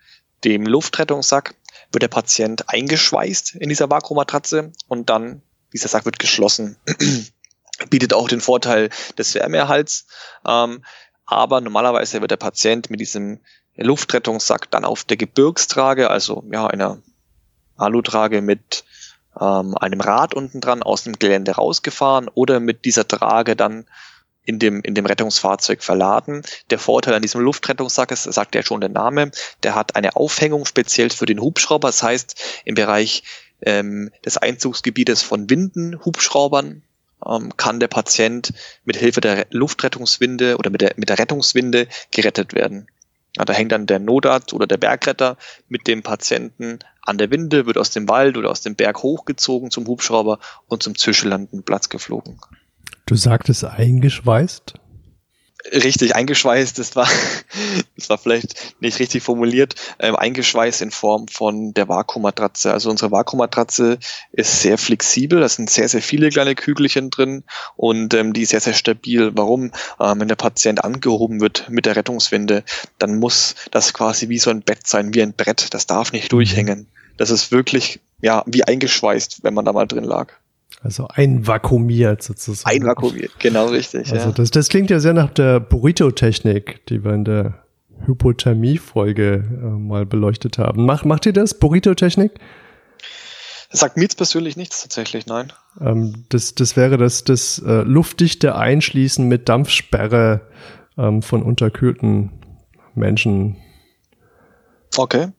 dem Luftrettungssack, wird der Patient eingeschweißt in dieser Vakuummatratze und dann dieser Sack wird geschlossen. Bietet auch den Vorteil des Wärmeerhalts. Ähm, aber normalerweise wird der Patient mit diesem Luftrettungssack dann auf der Gebirgstrage, also ja, einer Alutrage mit ähm, einem Rad unten dran aus dem Gelände rausgefahren oder mit dieser Trage dann in dem, in dem Rettungsfahrzeug verladen. Der Vorteil an diesem Luftrettungssack ist, sagt ja schon der Name, der hat eine Aufhängung speziell für den Hubschrauber. Das heißt, im Bereich ähm, des Einzugsgebietes von Winden, Hubschraubern, ähm, kann der Patient mit Hilfe der Luftrettungswinde oder mit der, mit der Rettungswinde gerettet werden. Ja, da hängt dann der Notarzt oder der Bergretter mit dem Patienten an der Winde, wird aus dem Wald oder aus dem Berg hochgezogen zum Hubschrauber und zum zwischenlandenden Platz geflogen. Du sagtest eingeschweißt? Richtig eingeschweißt, das war, das war vielleicht nicht richtig formuliert, ähm, eingeschweißt in Form von der Vakuummatratze. Also unsere Vakuummatratze ist sehr flexibel, da sind sehr, sehr viele kleine Kügelchen drin und ähm, die ist sehr, sehr stabil. Warum? Ähm, wenn der Patient angehoben wird mit der Rettungswinde, dann muss das quasi wie so ein Bett sein, wie ein Brett. Das darf nicht durchhängen. Das ist wirklich, ja, wie eingeschweißt, wenn man da mal drin lag. Also einvakuumiert sozusagen. Einvakuumiert, genau richtig. Also ja. das, das klingt ja sehr nach der Burrito-Technik, die wir in der Hypothermie-Folge äh, mal beleuchtet haben. Macht, macht ihr das, Burrito-Technik? Das sagt mir jetzt persönlich nichts tatsächlich, nein. Ähm, das, das wäre das, das äh, luftdichte Einschließen mit Dampfsperre ähm, von unterkühlten Menschen. Okay.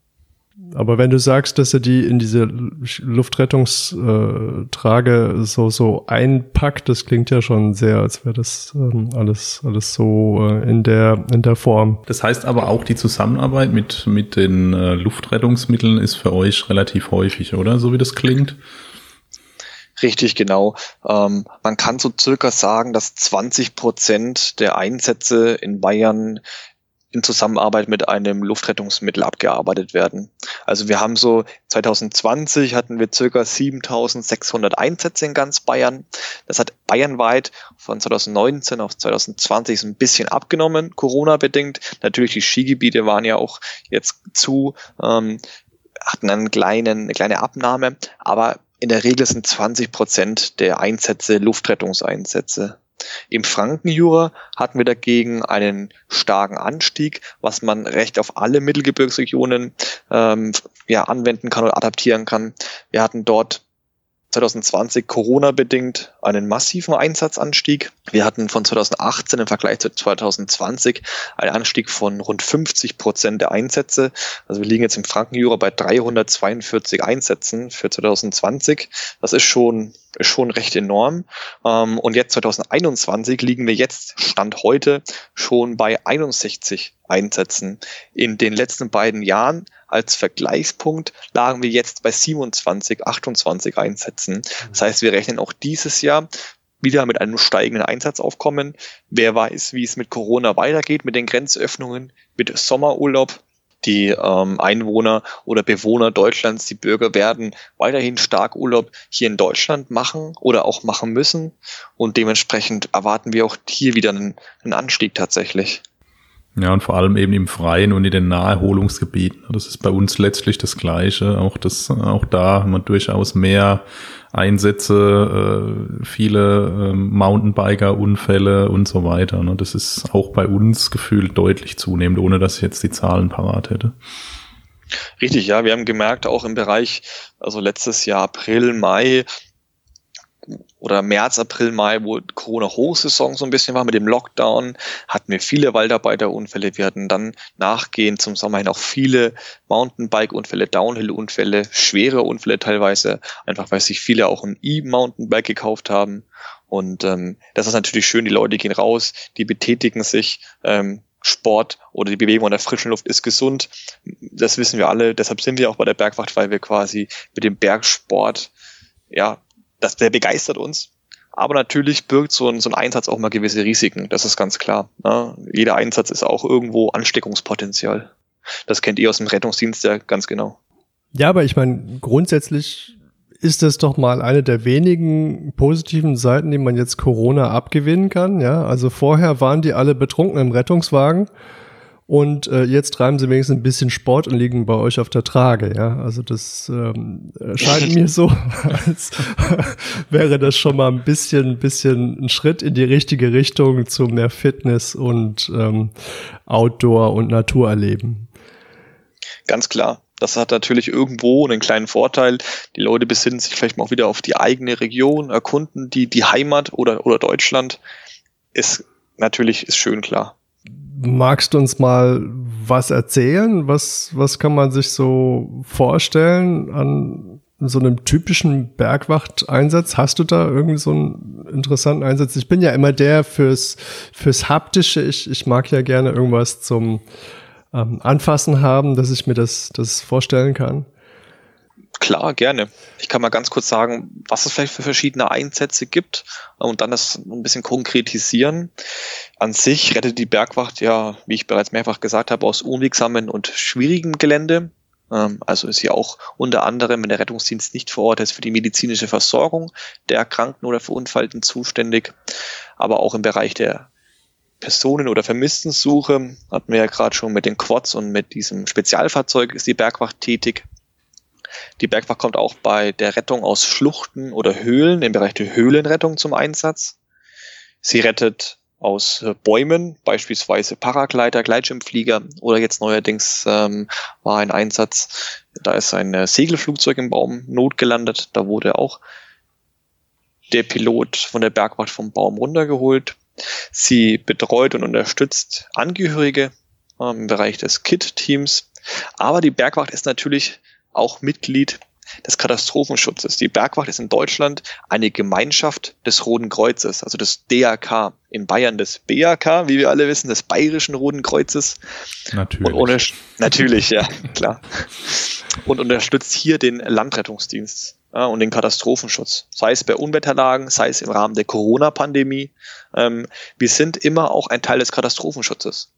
Aber wenn du sagst, dass er die in diese Luftrettungstrage so, so einpackt, das klingt ja schon sehr, als wäre das ähm, alles, alles so äh, in, der, in der Form. Das heißt aber auch die Zusammenarbeit mit, mit den äh, Luftrettungsmitteln ist für euch relativ häufig, oder? So wie das klingt. Richtig, genau. Ähm, man kann so circa sagen, dass 20 Prozent der Einsätze in Bayern in Zusammenarbeit mit einem Luftrettungsmittel abgearbeitet werden. Also wir haben so 2020 hatten wir circa 7600 Einsätze in ganz Bayern. Das hat bayernweit von 2019 auf 2020 so ein bisschen abgenommen, Corona bedingt. Natürlich die Skigebiete waren ja auch jetzt zu, ähm, hatten einen kleinen, eine kleine Abnahme, aber in der Regel sind 20 Prozent der Einsätze Luftrettungseinsätze. Im Frankenjura hatten wir dagegen einen starken Anstieg, was man recht auf alle Mittelgebirgsregionen ähm, ja, anwenden kann oder adaptieren kann. Wir hatten dort 2020 Corona-bedingt einen massiven Einsatzanstieg. Wir hatten von 2018 im Vergleich zu 2020 einen Anstieg von rund 50 Prozent der Einsätze. Also wir liegen jetzt im Frankenjura bei 342 Einsätzen für 2020. Das ist schon schon recht enorm. Ähm, und jetzt 2021 liegen wir jetzt, Stand heute, schon bei 61 Einsätzen. In den letzten beiden Jahren als Vergleichspunkt lagen wir jetzt bei 27, 28 Einsätzen. Das heißt, wir rechnen auch dieses Jahr wieder mit einem steigenden Einsatzaufkommen. Wer weiß, wie es mit Corona weitergeht, mit den Grenzöffnungen, mit Sommerurlaub die ähm, Einwohner oder Bewohner Deutschlands, die Bürger werden weiterhin stark Urlaub hier in Deutschland machen oder auch machen müssen. Und dementsprechend erwarten wir auch hier wieder einen, einen Anstieg tatsächlich. Ja, und vor allem eben im Freien und in den Naherholungsgebieten. Das ist bei uns letztlich das Gleiche. Auch das, auch da haben wir durchaus mehr Einsätze, äh, viele äh, Mountainbiker-Unfälle und so weiter. Ne? Das ist auch bei uns gefühlt deutlich zunehmend, ohne dass ich jetzt die Zahlen parat hätte. Richtig, ja, wir haben gemerkt, auch im Bereich, also letztes Jahr April, Mai, oder März, April, Mai, wo Corona-Hochsaison so ein bisschen war mit dem Lockdown, hatten wir viele Waldarbeiterunfälle. Wir hatten dann nachgehend zum Sommer hin auch viele Mountainbike-Unfälle, Downhill-Unfälle, schwere Unfälle teilweise, einfach weil sich viele auch ein E-Mountainbike gekauft haben. Und ähm, das ist natürlich schön, die Leute gehen raus, die betätigen sich, ähm, Sport oder die Bewegung an der frischen Luft ist gesund. Das wissen wir alle. Deshalb sind wir auch bei der Bergwacht, weil wir quasi mit dem Bergsport ja das, der begeistert uns. Aber natürlich birgt so ein, so ein Einsatz auch mal gewisse Risiken. Das ist ganz klar. Ne? Jeder Einsatz ist auch irgendwo Ansteckungspotenzial. Das kennt ihr aus dem Rettungsdienst ja ganz genau. Ja, aber ich meine, grundsätzlich ist das doch mal eine der wenigen positiven Seiten, die man jetzt Corona abgewinnen kann. Ja, also vorher waren die alle betrunken im Rettungswagen und äh, jetzt treiben sie wenigstens ein bisschen Sport und liegen bei euch auf der Trage, ja. Also das ähm, scheint mir so, als wäre das schon mal ein bisschen, bisschen ein Schritt in die richtige Richtung zu mehr Fitness und ähm, Outdoor und Naturerleben. Ganz klar. Das hat natürlich irgendwo einen kleinen Vorteil. Die Leute besinnen sich vielleicht mal auch wieder auf die eigene Region, erkunden die, die Heimat oder, oder Deutschland. Ist natürlich, ist schön klar. Magst du uns mal was erzählen? Was, was kann man sich so vorstellen an so einem typischen Bergwachteinsatz? Hast du da irgendwie so einen interessanten Einsatz? Ich bin ja immer der fürs, fürs Haptische. Ich, ich mag ja gerne irgendwas zum ähm, Anfassen haben, dass ich mir das, das vorstellen kann. Klar, gerne. Ich kann mal ganz kurz sagen, was es vielleicht für verschiedene Einsätze gibt und dann das ein bisschen konkretisieren. An sich rettet die Bergwacht ja, wie ich bereits mehrfach gesagt habe, aus unwegsamen und schwierigem Gelände. Ähm, also ist sie auch unter anderem, wenn der Rettungsdienst nicht vor Ort ist, für die medizinische Versorgung der Erkrankten oder Verunfallten zuständig, aber auch im Bereich der Personen- oder Vermisstensuche hatten wir ja gerade schon mit den Quads und mit diesem Spezialfahrzeug ist die Bergwacht tätig. Die Bergwacht kommt auch bei der Rettung aus Schluchten oder Höhlen im Bereich der Höhlenrettung zum Einsatz. Sie rettet aus äh, Bäumen, beispielsweise Paragleiter, Gleitschirmflieger oder jetzt neuerdings ähm, war ein Einsatz, da ist ein äh, Segelflugzeug im Baum notgelandet, da wurde auch der Pilot von der Bergwacht vom Baum runtergeholt. Sie betreut und unterstützt Angehörige ähm, im Bereich des KIT-Teams, aber die Bergwacht ist natürlich auch Mitglied des Katastrophenschutzes. Die Bergwacht ist in Deutschland eine Gemeinschaft des Roten Kreuzes, also des DRK. In Bayern des BAK, wie wir alle wissen, des Bayerischen Roten Kreuzes. Natürlich. Und ohne, natürlich, ja, klar. Und unterstützt hier den Landrettungsdienst ja, und den Katastrophenschutz. Sei es bei Unwetterlagen, sei es im Rahmen der Corona-Pandemie. Ähm, wir sind immer auch ein Teil des Katastrophenschutzes.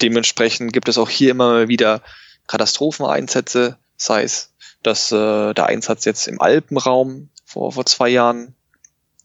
Dementsprechend gibt es auch hier immer wieder Katastropheneinsätze, sei es dass äh, der Einsatz jetzt im Alpenraum vor, vor zwei Jahren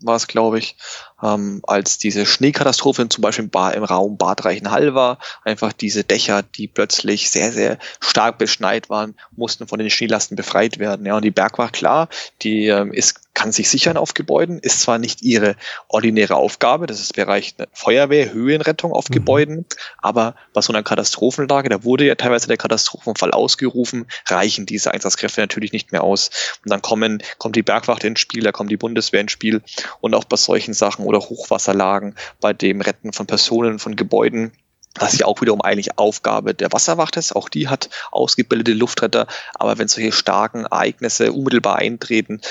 war es, glaube ich, ähm, als diese Schneekatastrophe zum Beispiel im Raum Bad Reichenhall war. Einfach diese Dächer, die plötzlich sehr, sehr stark beschneit waren, mussten von den Schneelasten befreit werden. Ja, und die Bergwacht, klar, die ähm, ist kann sich sichern auf Gebäuden, ist zwar nicht ihre ordinäre Aufgabe, das ist Bereich Feuerwehr, Höhenrettung auf mhm. Gebäuden, aber bei so einer Katastrophenlage, da wurde ja teilweise der Katastrophenfall ausgerufen, reichen diese Einsatzkräfte natürlich nicht mehr aus. Und dann kommen, kommt die Bergwacht ins Spiel, da kommt die Bundeswehr ins Spiel und auch bei solchen Sachen oder Hochwasserlagen, bei dem Retten von Personen, von Gebäuden, das ist ja auch wiederum eigentlich Aufgabe der Wasserwacht ist. Auch die hat ausgebildete Luftretter. Aber wenn solche starken Ereignisse unmittelbar eintreten,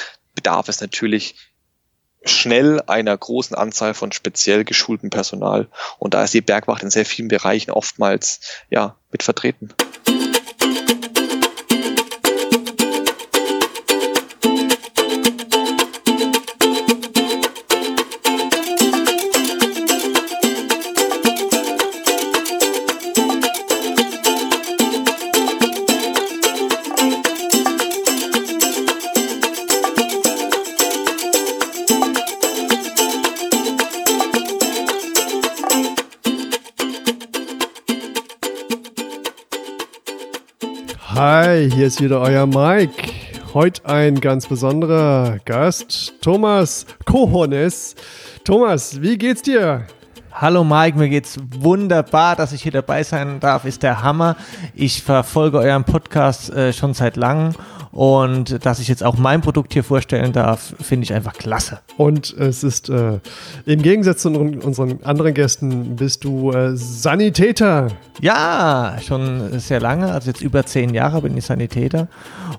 bedarf es natürlich schnell einer großen Anzahl von speziell geschultem Personal. Und da ist die Bergwacht in sehr vielen Bereichen oftmals ja mit vertreten. Hi, hier ist wieder euer Mike. Heute ein ganz besonderer Gast, Thomas Kohones. Thomas, wie geht's dir? Hallo Mike, mir geht's wunderbar, dass ich hier dabei sein darf, ist der Hammer. Ich verfolge euren Podcast äh, schon seit langem und dass ich jetzt auch mein Produkt hier vorstellen darf, finde ich einfach klasse. Und es ist äh, im Gegensatz zu unseren anderen Gästen, bist du äh, Sanitäter. Ja, schon sehr lange, also jetzt über zehn Jahre bin ich Sanitäter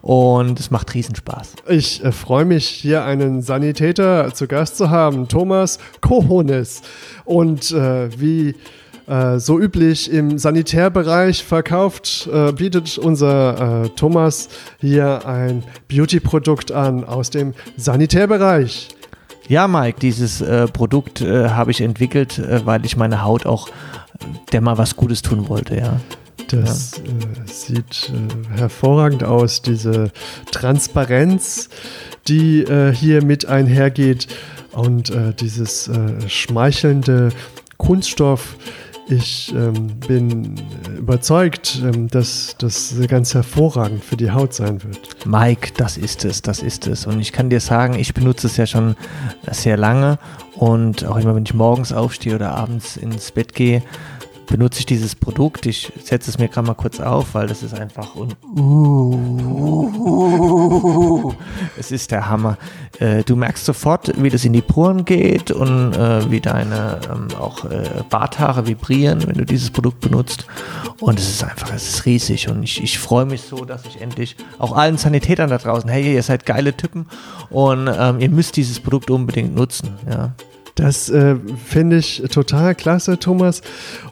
und es macht Riesenspaß. Ich äh, freue mich, hier einen Sanitäter zu Gast zu haben, Thomas Kohones. Und äh, wie äh, so üblich im Sanitärbereich verkauft, äh, bietet unser äh, Thomas hier ein Beauty-Produkt an aus dem Sanitärbereich. Ja, Mike, dieses äh, Produkt äh, habe ich entwickelt, weil ich meine Haut auch der mal was Gutes tun wollte, ja. Das ja. sieht hervorragend aus, diese Transparenz, die hier mit einhergeht und dieses schmeichelnde Kunststoff ich ähm, bin überzeugt, ähm, dass das ganz hervorragend für die Haut sein wird. Mike, das ist es, das ist es. Und ich kann dir sagen, ich benutze es ja schon sehr lange und auch immer, wenn ich morgens aufstehe oder abends ins Bett gehe, benutze ich dieses Produkt. Ich setze es mir gerade mal kurz auf, weil das ist einfach und uh, es ist der Hammer. Äh, du merkst sofort, wie das in die Poren geht und äh, wie deine ähm, auch äh, Barthaare vibrieren, wenn du dieses Produkt benutzt. Und es ist einfach, es ist riesig und ich, ich freue mich so, dass ich endlich auch allen Sanitätern da draußen, hey, ihr seid geile Typen und ähm, ihr müsst dieses Produkt unbedingt nutzen. Ja. Das äh, finde ich total klasse, Thomas.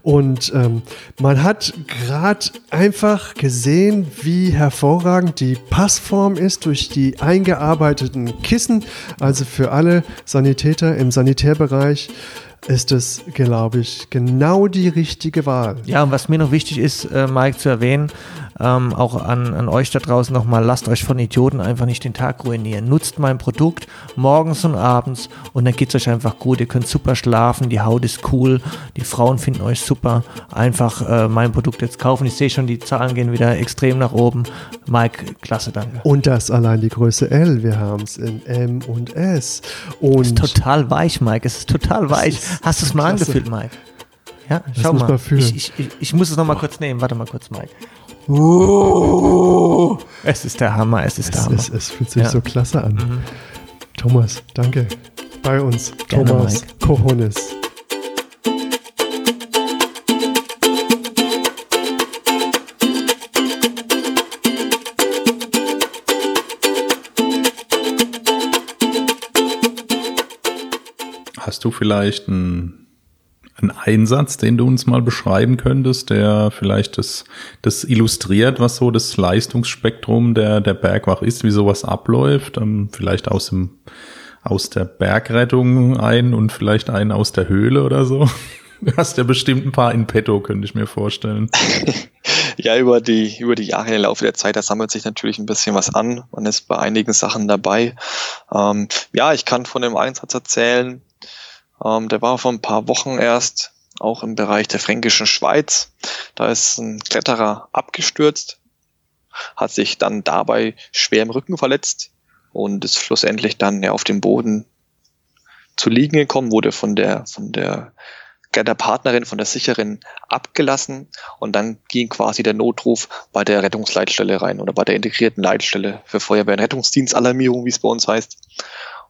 Und ähm, man hat gerade einfach gesehen, wie hervorragend die Passform ist durch die eingearbeiteten Kissen. Also für alle Sanitäter im Sanitärbereich ist es, glaube ich, genau die richtige Wahl. Ja, und was mir noch wichtig ist, äh, Mike, zu erwähnen, ähm, auch an, an euch da draußen nochmal, lasst euch von Idioten einfach nicht den Tag ruinieren. Nutzt mein Produkt morgens und abends und dann geht es euch einfach gut. Ihr könnt super schlafen, die Haut ist cool, die Frauen finden euch super. Einfach äh, mein Produkt jetzt kaufen. Ich sehe schon, die Zahlen gehen wieder extrem nach oben. Mike, klasse, danke. Und das allein die Größe L. Wir haben es in M und S. Und es ist total weich, Mike. Es ist total weich. Hast du es mal angefühlt, Mike? Ja, schau mal. Ich, ich, ich, ich, muss es noch mal kurz nehmen. Warte mal kurz, Mike. Oh. Es ist der Hammer, es ist es, der Hammer. Es, es fühlt sich ja. so klasse an. Mhm. Thomas, danke. Bei uns, Gerne, Thomas Mike. Kohonis. Du vielleicht ein ein Einsatz, den du uns mal beschreiben könntest, der vielleicht das, das illustriert, was so das Leistungsspektrum der, der Bergwacht ist, wie sowas abläuft, ähm, vielleicht aus dem, aus der Bergrettung ein und vielleicht einen aus der Höhle oder so. Du hast ja bestimmt ein paar in petto, könnte ich mir vorstellen. ja, über die, über die Jahre im Laufe der Zeit, da sammelt sich natürlich ein bisschen was an. Man ist bei einigen Sachen dabei. Ähm, ja, ich kann von dem Einsatz erzählen, ähm, der war vor ein paar Wochen erst auch im Bereich der fränkischen Schweiz. Da ist ein Kletterer abgestürzt, hat sich dann dabei schwer im Rücken verletzt und ist schlussendlich dann ja auf dem Boden zu liegen gekommen, wurde von der, von der der Partnerin von der Sicherin abgelassen und dann ging quasi der Notruf bei der Rettungsleitstelle rein oder bei der integrierten Leitstelle für Feuerwehr- und Rettungsdienstalarmierung, wie es bei uns heißt.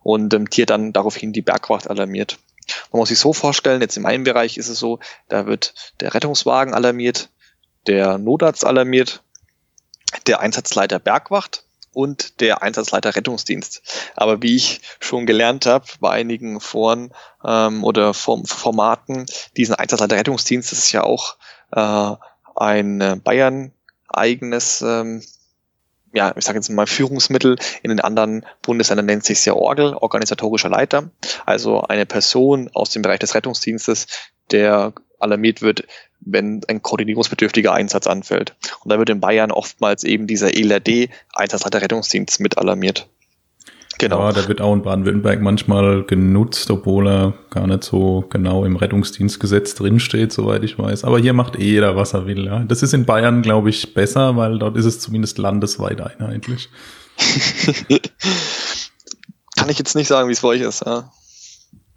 Und ähm, hier dann daraufhin die Bergwacht alarmiert. Man muss sich so vorstellen, jetzt in meinem Bereich ist es so, da wird der Rettungswagen alarmiert, der Notarzt alarmiert, der Einsatzleiter Bergwacht und der Einsatzleiter Rettungsdienst. Aber wie ich schon gelernt habe bei einigen Foren ähm, oder Form Formaten, diesen Einsatzleiter Rettungsdienst, das ist ja auch äh, ein äh, Bayern eigenes ähm, ja, ich sage jetzt mal Führungsmittel. In den anderen Bundesländern nennt sich ja Orgel, organisatorischer Leiter. Also eine Person aus dem Bereich des Rettungsdienstes, der alarmiert wird, wenn ein koordinierungsbedürftiger Einsatz anfällt. Und da wird in Bayern oftmals eben dieser ELRD, Einsatzleiter Rettungsdienst, mit alarmiert. Genau. Ja, der wird auch in Baden-Württemberg manchmal genutzt, obwohl er gar nicht so genau im Rettungsdienstgesetz drinsteht, soweit ich weiß. Aber hier macht eh jeder, was er will. Ja. Das ist in Bayern, glaube ich, besser, weil dort ist es zumindest landesweit einheitlich. Kann ich jetzt nicht sagen, wie es bei euch ist. Ja.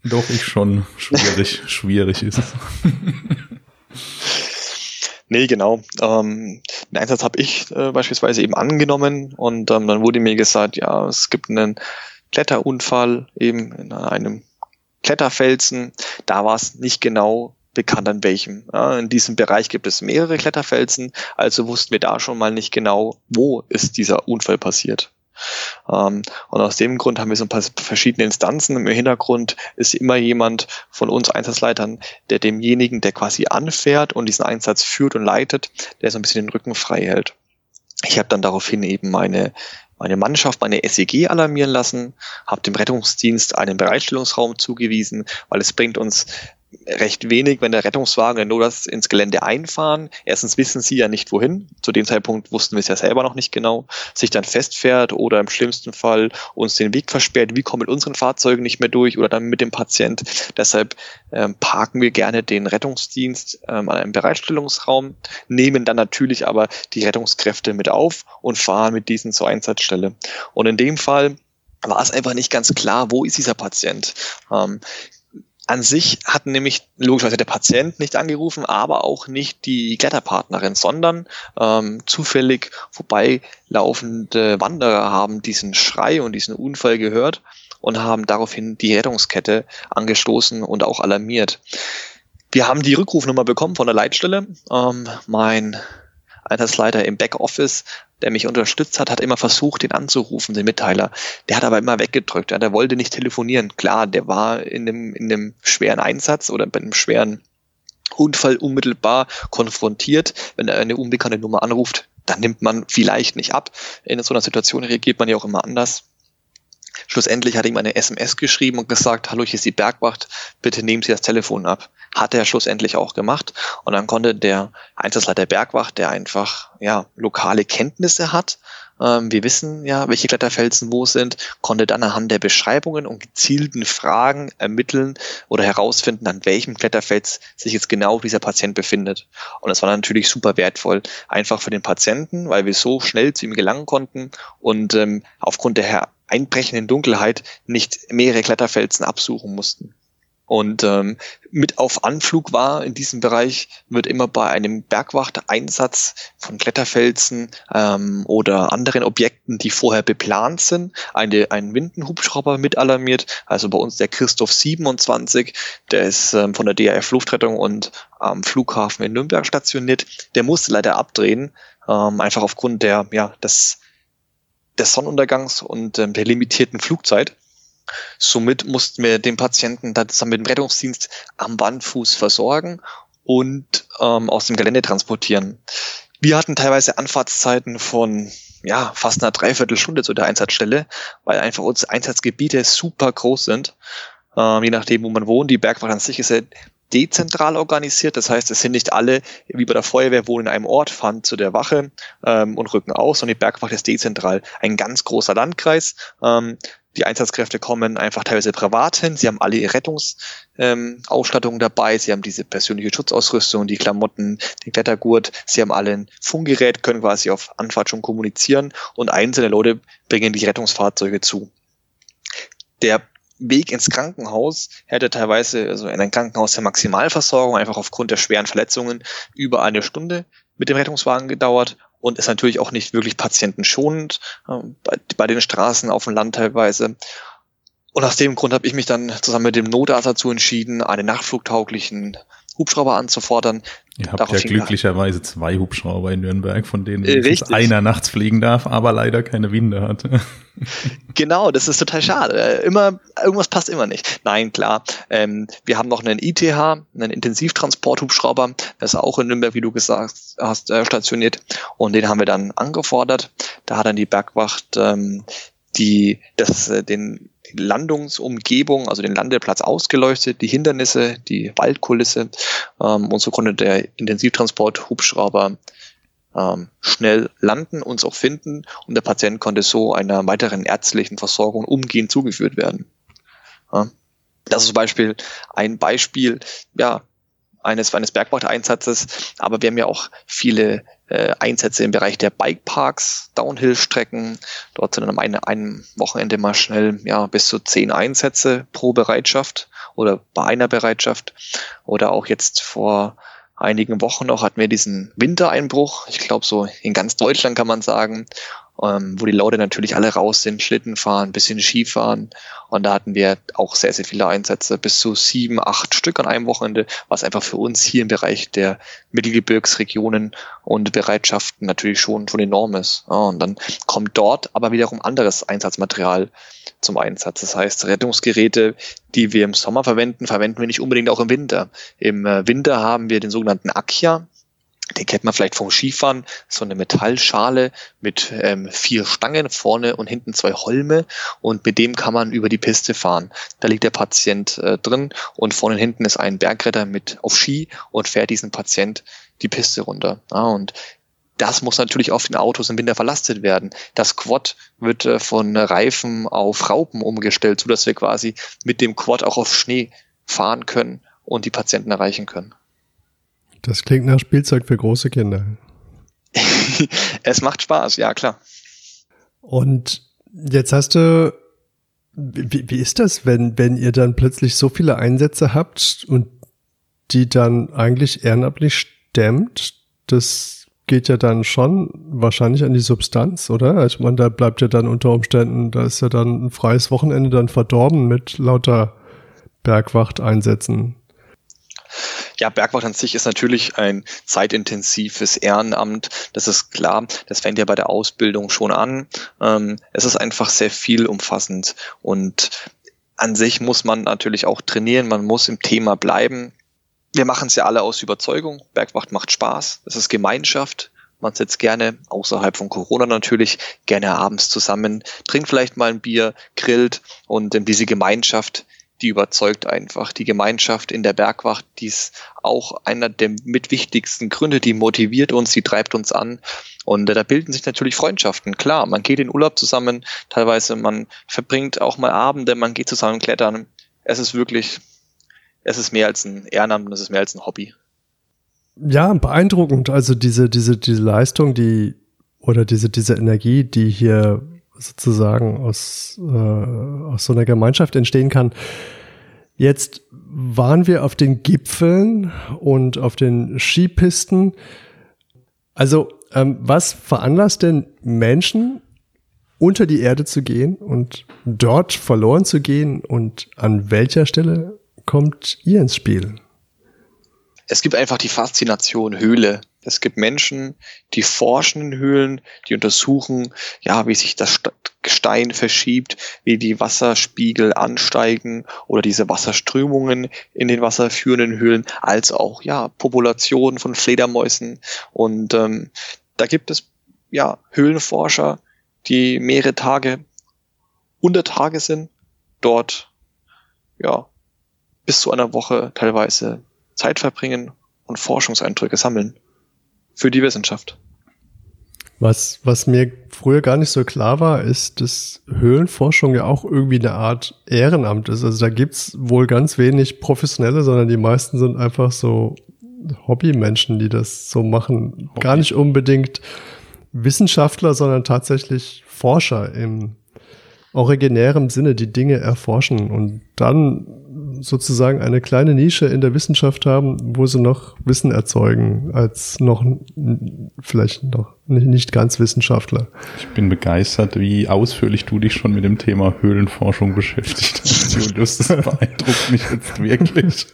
Doch, ich schon. Schwierig, schwierig ist es. Nee, genau. Ähm, den Einsatz habe ich äh, beispielsweise eben angenommen und ähm, dann wurde mir gesagt, ja, es gibt einen Kletterunfall eben in einem Kletterfelsen. Da war es nicht genau bekannt an welchem. Ja, in diesem Bereich gibt es mehrere Kletterfelsen, also wussten wir da schon mal nicht genau, wo ist dieser Unfall passiert. Ähm, und aus dem Grund haben wir so ein paar verschiedene Instanzen. Im Hintergrund ist immer jemand von uns Einsatzleitern, der demjenigen, der quasi anfährt und diesen Einsatz führt und leitet, der so ein bisschen den Rücken frei hält. Ich habe dann daraufhin eben meine meine Mannschaft, meine SEG alarmieren lassen, habe dem Rettungsdienst einen Bereitstellungsraum zugewiesen, weil es bringt uns recht wenig, wenn der Rettungswagen der Notarzt ins Gelände einfahren. Erstens wissen sie ja nicht wohin. Zu dem Zeitpunkt wussten wir es ja selber noch nicht genau. Sich dann festfährt oder im schlimmsten Fall uns den Weg versperrt. Wie kommen mit unseren Fahrzeugen nicht mehr durch oder dann mit dem Patient? Deshalb ähm, parken wir gerne den Rettungsdienst ähm, an einem Bereitstellungsraum, nehmen dann natürlich aber die Rettungskräfte mit auf und fahren mit diesen zur Einsatzstelle. Und in dem Fall war es einfach nicht ganz klar, wo ist dieser Patient. Ähm, an sich hat nämlich logischerweise der Patient nicht angerufen, aber auch nicht die Kletterpartnerin, sondern ähm, zufällig vorbeilaufende Wanderer haben diesen Schrei und diesen Unfall gehört und haben daraufhin die Rettungskette angestoßen und auch alarmiert. Wir haben die Rückrufnummer bekommen von der Leitstelle. Ähm, mein Einsatzleiter im Backoffice, der mich unterstützt hat, hat immer versucht, den anzurufen, den Mitteiler. Der hat aber immer weggedrückt. Ja, der wollte nicht telefonieren. Klar, der war in einem, in einem schweren Einsatz oder bei einem schweren Unfall unmittelbar konfrontiert. Wenn er eine unbekannte Nummer anruft, dann nimmt man vielleicht nicht ab. In so einer Situation reagiert man ja auch immer anders. Schlussendlich hat ihm eine SMS geschrieben und gesagt, hallo, hier ist die Bergwacht, bitte nehmen Sie das Telefon ab. Hat er schlussendlich auch gemacht. Und dann konnte der Einsatzleiter Bergwacht, der einfach ja lokale Kenntnisse hat, ähm, wir wissen ja, welche Kletterfelsen wo sind, konnte dann anhand der Beschreibungen und gezielten Fragen ermitteln oder herausfinden, an welchem Kletterfels sich jetzt genau dieser Patient befindet. Und das war natürlich super wertvoll, einfach für den Patienten, weil wir so schnell zu ihm gelangen konnten und ähm, aufgrund der einbrechenden Dunkelheit nicht mehrere Kletterfelsen absuchen mussten. Und ähm, mit auf Anflug war in diesem Bereich wird immer bei einem Bergwachteinsatz von Kletterfelsen ähm, oder anderen Objekten, die vorher beplant sind, eine, ein Windenhubschrauber mit alarmiert. Also bei uns der Christoph 27, der ist ähm, von der DRF Luftrettung und am Flughafen in Nürnberg stationiert. Der musste leider abdrehen, ähm, einfach aufgrund der, ja, des, des Sonnenuntergangs und ähm, der limitierten Flugzeit. Somit mussten wir den Patienten dann zusammen mit dem Rettungsdienst am Wandfuß versorgen und ähm, aus dem Gelände transportieren. Wir hatten teilweise Anfahrtszeiten von ja, fast einer Dreiviertelstunde zu der Einsatzstelle, weil einfach unsere Einsatzgebiete super groß sind. Ähm, je nachdem, wo man wohnt. Die Bergwacht an sich ist ja dezentral organisiert. Das heißt, es sind nicht alle, wie bei der Feuerwehr, wohnen in einem Ort, fahren zu der Wache ähm, und rücken aus, sondern die Bergwacht ist dezentral. Ein ganz großer Landkreis. Ähm, die Einsatzkräfte kommen einfach teilweise privat hin. Sie haben alle ihre Rettungsausstattung ähm, dabei. Sie haben diese persönliche Schutzausrüstung, die Klamotten, den Klettergurt. Sie haben alle ein Funkgerät, können quasi auf Anfahrt schon kommunizieren und einzelne Leute bringen die Rettungsfahrzeuge zu. Der Weg ins Krankenhaus hätte teilweise, also in ein Krankenhaus der Maximalversorgung, einfach aufgrund der schweren Verletzungen über eine Stunde mit dem Rettungswagen gedauert und ist natürlich auch nicht wirklich patientenschonend äh, bei, bei, den Straßen auf dem Land teilweise. Und aus dem Grund habe ich mich dann zusammen mit dem Notarzt dazu entschieden, einen nachflugtauglichen Hubschrauber anzufordern. Ihr habt ja glücklicherweise zwei Hubschrauber in Nürnberg, von denen einer nachts fliegen darf, aber leider keine Winde hat. genau, das ist total schade. Immer, irgendwas passt immer nicht. Nein, klar. Ähm, wir haben noch einen ITH, einen Intensivtransporthubschrauber, der ist auch in Nürnberg, wie du gesagt hast, äh, stationiert. Und den haben wir dann angefordert. Da hat dann die Bergwacht ähm, die, das, äh, den Landungsumgebung, also den Landeplatz ausgeleuchtet, die Hindernisse, die Waldkulisse ähm, und so konnte der Intensivtransport Hubschrauber ähm, schnell landen, uns auch finden und der Patient konnte so einer weiteren ärztlichen Versorgung umgehend zugeführt werden. Ja. Das ist zum Beispiel ein Beispiel, ja, eines, eines Bergwachteinsatzes, aber wir haben ja auch viele äh, Einsätze im Bereich der Bikeparks, Downhill-Strecken. Dort sind am einen, einem Wochenende mal schnell ja, bis zu zehn Einsätze pro Bereitschaft oder bei einer Bereitschaft. Oder auch jetzt vor einigen Wochen noch hatten wir diesen Wintereinbruch. Ich glaube, so in ganz Deutschland kann man sagen ähm, wo die Leute natürlich alle raus sind, Schlitten fahren, bisschen Skifahren. Und da hatten wir auch sehr, sehr viele Einsätze, bis zu sieben, acht Stück an einem Wochenende, was einfach für uns hier im Bereich der Mittelgebirgsregionen und Bereitschaften natürlich schon, schon enorm ist. Ja, und dann kommt dort aber wiederum anderes Einsatzmaterial zum Einsatz. Das heißt, Rettungsgeräte, die wir im Sommer verwenden, verwenden wir nicht unbedingt auch im Winter. Im äh, Winter haben wir den sogenannten Akia, den kennt man vielleicht vom Skifahren, so eine Metallschale mit ähm, vier Stangen, vorne und hinten zwei Holme und mit dem kann man über die Piste fahren. Da liegt der Patient äh, drin und vorne und hinten ist ein Bergretter mit auf Ski und fährt diesen Patient die Piste runter. Ja, und das muss natürlich auf den Autos im Winter verlastet werden. Das Quad wird äh, von Reifen auf Raupen umgestellt, so dass wir quasi mit dem Quad auch auf Schnee fahren können und die Patienten erreichen können. Das klingt nach Spielzeug für große Kinder. es macht Spaß, ja klar. Und jetzt hast du, wie, wie ist das, wenn, wenn ihr dann plötzlich so viele Einsätze habt und die dann eigentlich ehrenamtlich stemmt? Das geht ja dann schon wahrscheinlich an die Substanz, oder? Ich meine, da bleibt ja dann unter Umständen, da ist ja dann ein freies Wochenende dann verdorben mit lauter Bergwacht-Einsätzen. Ja, Bergwacht an sich ist natürlich ein zeitintensives Ehrenamt. Das ist klar. Das fängt ja bei der Ausbildung schon an. Ähm, es ist einfach sehr viel umfassend und an sich muss man natürlich auch trainieren. Man muss im Thema bleiben. Wir machen es ja alle aus Überzeugung. Bergwacht macht Spaß. Es ist Gemeinschaft. Man sitzt gerne, außerhalb von Corona natürlich, gerne abends zusammen, trinkt vielleicht mal ein Bier, grillt und ähm, diese Gemeinschaft, die überzeugt einfach. Die Gemeinschaft in der Bergwacht, die ist auch einer der mit wichtigsten Gründe, die motiviert uns, die treibt uns an. Und äh, da bilden sich natürlich Freundschaften. Klar, man geht in Urlaub zusammen, teilweise man verbringt auch mal Abende, man geht zusammen klettern. Es ist wirklich, es ist mehr als ein Ehrenamt und es ist mehr als ein Hobby. Ja, beeindruckend. Also diese, diese, diese Leistung, die oder diese, diese Energie, die hier sozusagen aus, äh, aus so einer Gemeinschaft entstehen kann. Jetzt waren wir auf den Gipfeln und auf den Skipisten. Also, ähm, was veranlasst denn Menschen, unter die Erde zu gehen und dort verloren zu gehen? Und an welcher Stelle kommt ihr ins Spiel? Es gibt einfach die Faszination Höhle. Es gibt Menschen, die forschen in Höhlen, die untersuchen, ja, wie sich das Gestein verschiebt, wie die Wasserspiegel ansteigen oder diese Wasserströmungen in den wasserführenden Höhlen, als auch, ja, Populationen von Fledermäusen. Und ähm, da gibt es, ja, Höhlenforscher, die mehrere Tage, unter Tage sind, dort, ja, bis zu einer Woche teilweise Zeit verbringen und Forschungseindrücke sammeln für die Wissenschaft. Was, was mir früher gar nicht so klar war, ist, dass Höhlenforschung ja auch irgendwie eine Art Ehrenamt ist. Also da gibt's wohl ganz wenig Professionelle, sondern die meisten sind einfach so Hobbymenschen, die das so machen. Hobby. Gar nicht unbedingt Wissenschaftler, sondern tatsächlich Forscher im originärem Sinne, die Dinge erforschen und dann sozusagen eine kleine Nische in der Wissenschaft haben, wo sie noch Wissen erzeugen, als noch vielleicht noch nicht ganz Wissenschaftler. Ich bin begeistert, wie ausführlich du dich schon mit dem Thema Höhlenforschung beschäftigt hast, Julius. Das beeindruckt mich jetzt wirklich.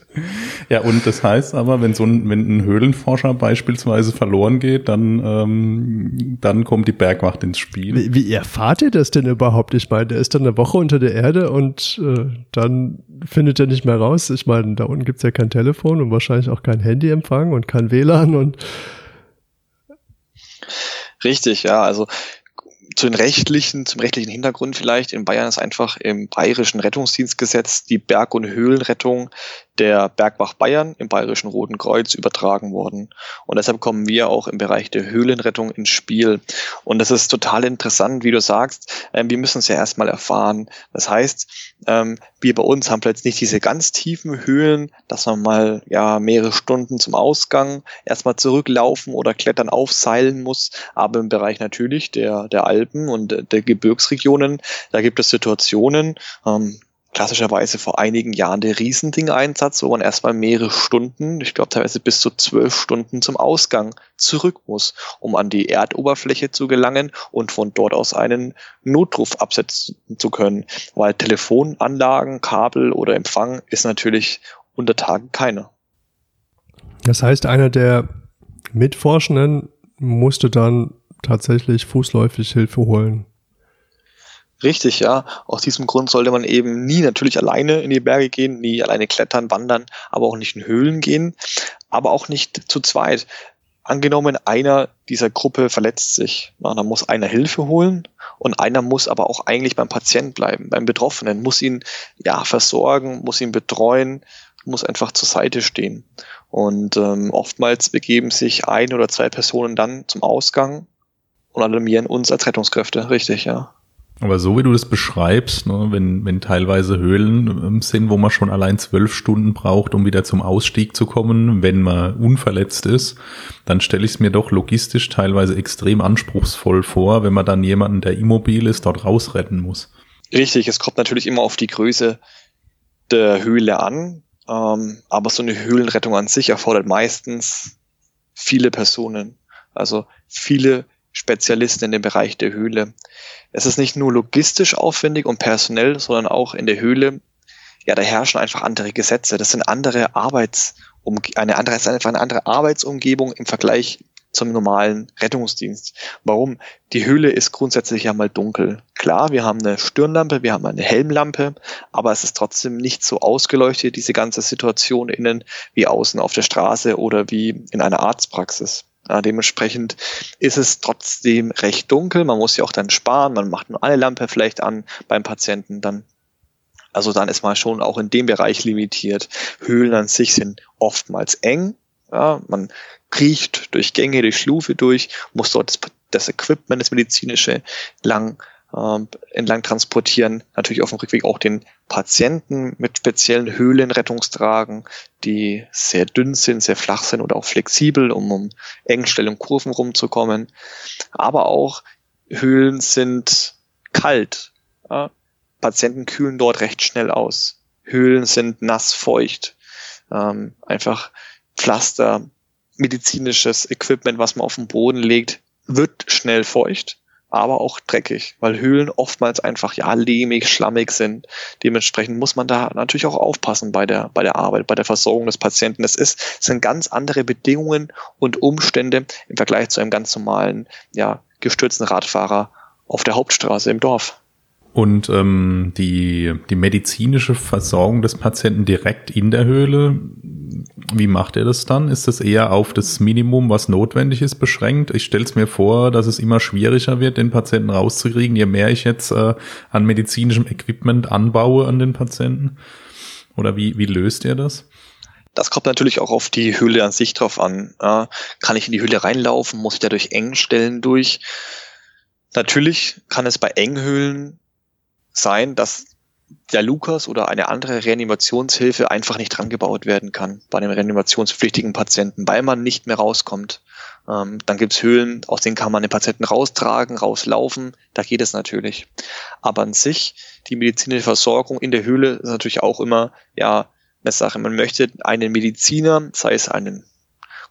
Ja, und das heißt aber, wenn so ein, wenn ein Höhlenforscher beispielsweise verloren geht, dann, ähm, dann kommt die Bergwacht ins Spiel. Wie, wie erfahrt ihr das denn überhaupt? Ich meine, der ist dann eine Woche unter der Erde und äh, dann findet er nicht mehr raus. Ich meine, da unten gibt's ja kein Telefon und wahrscheinlich auch kein Handyempfang und kein WLAN und Richtig, ja. Also zu den rechtlichen, zum rechtlichen Hintergrund vielleicht. In Bayern ist einfach im bayerischen Rettungsdienstgesetz die Berg- und Höhlenrettung der Bergwacht Bayern im Bayerischen Roten Kreuz übertragen worden. Und deshalb kommen wir auch im Bereich der Höhlenrettung ins Spiel. Und das ist total interessant, wie du sagst. Ähm, wir müssen es ja erstmal erfahren. Das heißt, ähm, wir bei uns haben vielleicht nicht diese ganz tiefen Höhlen, dass man mal ja mehrere Stunden zum Ausgang erstmal zurücklaufen oder klettern aufseilen muss. Aber im Bereich natürlich der, der Alpen und der Gebirgsregionen, da gibt es Situationen, ähm, klassischerweise vor einigen Jahren der Riesending-Einsatz, wo man erstmal mehrere Stunden, ich glaube teilweise bis zu zwölf Stunden zum Ausgang zurück muss, um an die Erdoberfläche zu gelangen und von dort aus einen Notruf absetzen zu können. Weil Telefonanlagen, Kabel oder Empfang ist natürlich unter Tagen keiner. Das heißt, einer der Mitforschenden musste dann tatsächlich fußläufig Hilfe holen. Richtig, ja. Aus diesem Grund sollte man eben nie natürlich alleine in die Berge gehen, nie alleine klettern, wandern, aber auch nicht in Höhlen gehen, aber auch nicht zu zweit. Angenommen, einer dieser Gruppe verletzt sich, na, dann muss einer Hilfe holen und einer muss aber auch eigentlich beim Patient bleiben, beim Betroffenen, muss ihn ja versorgen, muss ihn betreuen, muss einfach zur Seite stehen. Und ähm, oftmals begeben sich ein oder zwei Personen dann zum Ausgang und alarmieren uns als Rettungskräfte. Richtig, ja. Aber so wie du das beschreibst, ne, wenn, wenn teilweise Höhlen ähm, sind, wo man schon allein zwölf Stunden braucht, um wieder zum Ausstieg zu kommen, wenn man unverletzt ist, dann stelle ich es mir doch logistisch teilweise extrem anspruchsvoll vor, wenn man dann jemanden, der immobil ist, dort rausretten muss. Richtig, es kommt natürlich immer auf die Größe der Höhle an, ähm, aber so eine Höhlenrettung an sich erfordert meistens viele Personen, also viele Spezialisten in dem Bereich der Höhle. Es ist nicht nur logistisch aufwendig und personell, sondern auch in der Höhle. Ja, da herrschen einfach andere Gesetze. Das sind andere Arbeits, eine andere, ist einfach eine andere Arbeitsumgebung im Vergleich zum normalen Rettungsdienst. Warum? Die Höhle ist grundsätzlich ja mal dunkel. Klar, wir haben eine Stirnlampe, wir haben eine Helmlampe, aber es ist trotzdem nicht so ausgeleuchtet, diese ganze Situation innen, wie außen auf der Straße oder wie in einer Arztpraxis. Ja, dementsprechend ist es trotzdem recht dunkel. Man muss ja auch dann sparen. Man macht nur eine Lampe vielleicht an beim Patienten. Dann also dann ist man schon auch in dem Bereich limitiert. Höhlen an sich sind oftmals eng. Ja, man kriecht durch Gänge, durch Schlufe durch, muss dort das, das Equipment, das medizinische lang äh, entlang transportieren. Natürlich auf dem Rückweg auch den Patienten mit speziellen Höhlenrettungstragen, die sehr dünn sind, sehr flach sind oder auch flexibel, um um Engstellen und Kurven rumzukommen. Aber auch Höhlen sind kalt. Ja? Patienten kühlen dort recht schnell aus. Höhlen sind nass, feucht. Ähm, einfach Pflaster, medizinisches Equipment, was man auf den Boden legt, wird schnell feucht, aber auch dreckig, weil Höhlen oftmals einfach ja lehmig, schlammig sind. Dementsprechend muss man da natürlich auch aufpassen bei der bei der Arbeit, bei der Versorgung des Patienten. Es ist es sind ganz andere Bedingungen und Umstände im Vergleich zu einem ganz normalen ja gestürzten Radfahrer auf der Hauptstraße im Dorf. Und ähm, die, die medizinische Versorgung des Patienten direkt in der Höhle, wie macht er das dann? Ist das eher auf das Minimum, was notwendig ist, beschränkt? Ich stelle es mir vor, dass es immer schwieriger wird, den Patienten rauszukriegen, je mehr ich jetzt äh, an medizinischem Equipment anbaue an den Patienten. Oder wie, wie löst er das? Das kommt natürlich auch auf die Höhle an sich drauf an. Ja, kann ich in die Höhle reinlaufen? Muss ich da durch Engstellen durch? Natürlich kann es bei Enghöhlen sein, dass der Lukas oder eine andere Reanimationshilfe einfach nicht dran gebaut werden kann bei einem reanimationspflichtigen Patienten, weil man nicht mehr rauskommt. Ähm, dann gibt's Höhlen, aus denen kann man den Patienten raustragen, rauslaufen, da geht es natürlich. Aber an sich, die medizinische Versorgung in der Höhle ist natürlich auch immer, ja, eine Sache. Man möchte einen Mediziner, sei es einen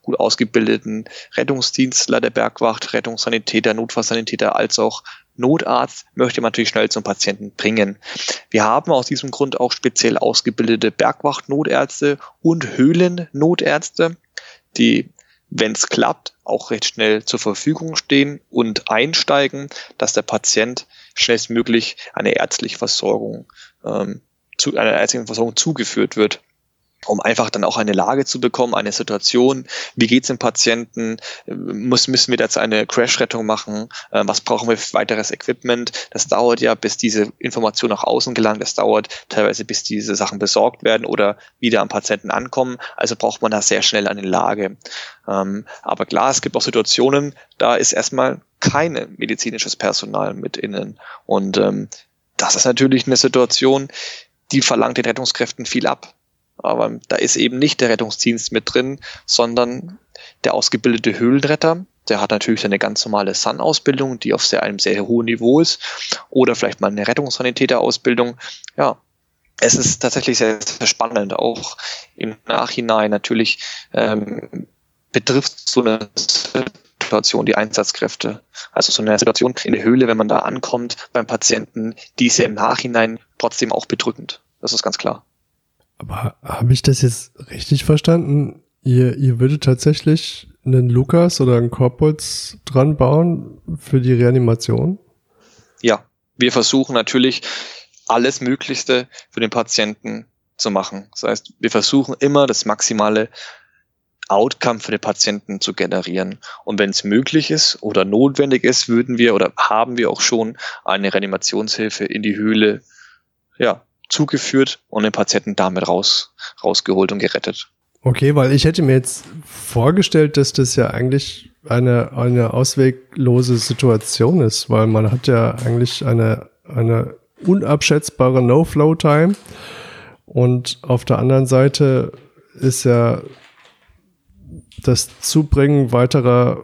gut ausgebildeten Rettungsdienstler der Bergwacht, Rettungssanitäter, Notfallsanitäter als auch Notarzt möchte man natürlich schnell zum Patienten bringen. Wir haben aus diesem Grund auch speziell ausgebildete Bergwacht-Notärzte und Höhlen-Notärzte, die, wenn es klappt, auch recht schnell zur Verfügung stehen und einsteigen, dass der Patient schnellstmöglich eine ärztliche Versorgung ähm, zu einer ärztlichen Versorgung zugeführt wird um einfach dann auch eine Lage zu bekommen, eine Situation, wie geht's dem Patienten, muss, müssen wir jetzt eine Crash-Rettung machen, äh, was brauchen wir für weiteres Equipment, das dauert ja, bis diese Information nach außen gelangt, das dauert teilweise, bis diese Sachen besorgt werden oder wieder am Patienten ankommen, also braucht man da sehr schnell eine Lage. Ähm, aber klar, es gibt auch Situationen, da ist erstmal kein medizinisches Personal mit innen. Und ähm, das ist natürlich eine Situation, die verlangt den Rettungskräften viel ab. Aber da ist eben nicht der Rettungsdienst mit drin, sondern der ausgebildete Höhlenretter. Der hat natürlich seine ganz normale Sun-Ausbildung, die auf sehr, einem sehr hohen Niveau ist. Oder vielleicht mal eine Rettungssanitäter-Ausbildung. Ja, es ist tatsächlich sehr, sehr spannend. Auch im Nachhinein natürlich ähm, betrifft so eine Situation die Einsatzkräfte. Also so eine Situation in der Höhle, wenn man da ankommt beim Patienten, die ist ja im Nachhinein trotzdem auch bedrückend. Das ist ganz klar. Aber habe ich das jetzt richtig verstanden? Ihr, ihr würdet tatsächlich einen Lukas oder einen Korpus dran bauen für die Reanimation? Ja, wir versuchen natürlich alles Möglichste für den Patienten zu machen. Das heißt, wir versuchen immer das maximale Outcome für den Patienten zu generieren. Und wenn es möglich ist oder notwendig ist, würden wir oder haben wir auch schon eine Reanimationshilfe in die Höhle ja, zugeführt und den Patienten damit raus, rausgeholt und gerettet. Okay, weil ich hätte mir jetzt vorgestellt, dass das ja eigentlich eine, eine ausweglose Situation ist, weil man hat ja eigentlich eine, eine unabschätzbare No-Flow-Time und auf der anderen Seite ist ja das Zubringen weiterer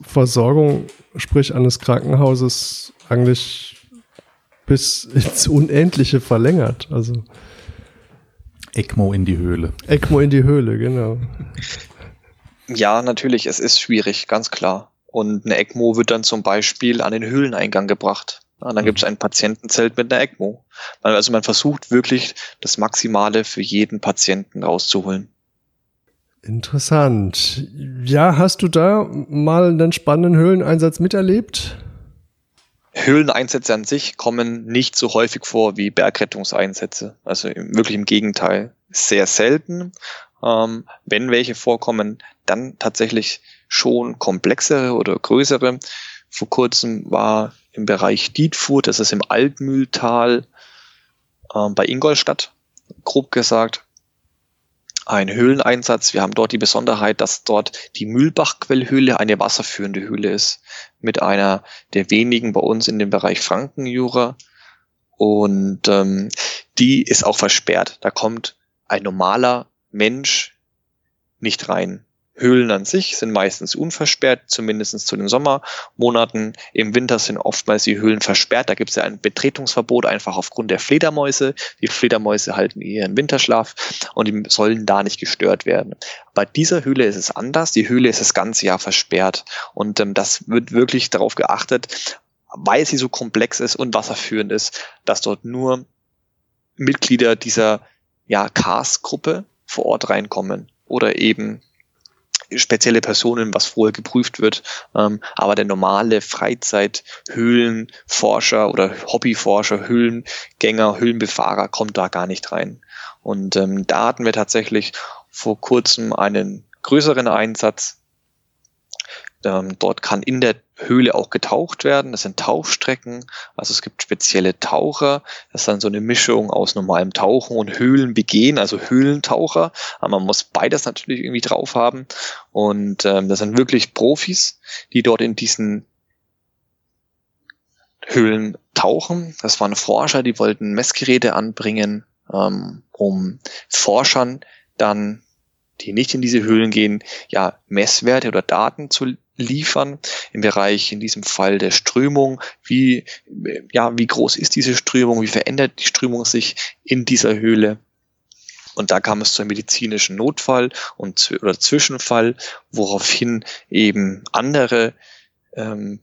Versorgung, sprich eines Krankenhauses, eigentlich bis ins Unendliche verlängert. Also ECMO in die Höhle. ECMO in die Höhle, genau. Ja, natürlich, es ist schwierig, ganz klar. Und eine ECMO wird dann zum Beispiel an den Höhleneingang gebracht. Und dann gibt es ein Patientenzelt mit einer ECMO. Also man versucht wirklich das Maximale für jeden Patienten rauszuholen. Interessant. Ja, hast du da mal einen spannenden Höhleneinsatz miterlebt? Höhleneinsätze an sich kommen nicht so häufig vor wie Bergrettungseinsätze. Also wirklich im Gegenteil. Sehr selten. Ähm, wenn welche vorkommen, dann tatsächlich schon komplexere oder größere. Vor kurzem war im Bereich Dietfurt, das ist im Altmühltal äh, bei Ingolstadt, grob gesagt, ein Höhleneinsatz. Wir haben dort die Besonderheit, dass dort die Mühlbachquellhöhle eine wasserführende Höhle ist, mit einer der wenigen bei uns in dem Bereich Frankenjura. Und ähm, die ist auch versperrt. Da kommt ein normaler Mensch nicht rein. Höhlen an sich sind meistens unversperrt, zumindest zu den Sommermonaten. Im Winter sind oftmals die Höhlen versperrt. Da gibt es ja ein Betretungsverbot einfach aufgrund der Fledermäuse. Die Fledermäuse halten ihren Winterschlaf und die sollen da nicht gestört werden. Bei dieser Höhle ist es anders. Die Höhle ist das ganze Jahr versperrt und ähm, das wird wirklich darauf geachtet, weil sie so komplex ist und wasserführend ist, dass dort nur Mitglieder dieser ja, Cars-Gruppe vor Ort reinkommen oder eben spezielle Personen, was vorher geprüft wird. Ähm, aber der normale Freizeit-Höhlenforscher oder Hobbyforscher, Höhlengänger, Höhlenbefahrer kommt da gar nicht rein. Und ähm, da hatten wir tatsächlich vor kurzem einen größeren Einsatz. Ähm, dort kann in der Höhle auch getaucht werden. Das sind Tauchstrecken. Also es gibt spezielle Taucher. Das ist dann so eine Mischung aus normalem Tauchen und Höhlenbegehen, also Höhlentaucher. Aber man muss beides natürlich irgendwie drauf haben. Und ähm, das sind wirklich Profis, die dort in diesen Höhlen tauchen. Das waren Forscher, die wollten Messgeräte anbringen, ähm, um Forschern dann die nicht in diese Höhlen gehen, ja, Messwerte oder Daten zu liefern im Bereich in diesem Fall der Strömung. Wie, ja, wie groß ist diese Strömung? Wie verändert die Strömung sich in dieser Höhle? Und da kam es zu einem medizinischen Notfall und oder Zwischenfall, woraufhin eben andere ähm,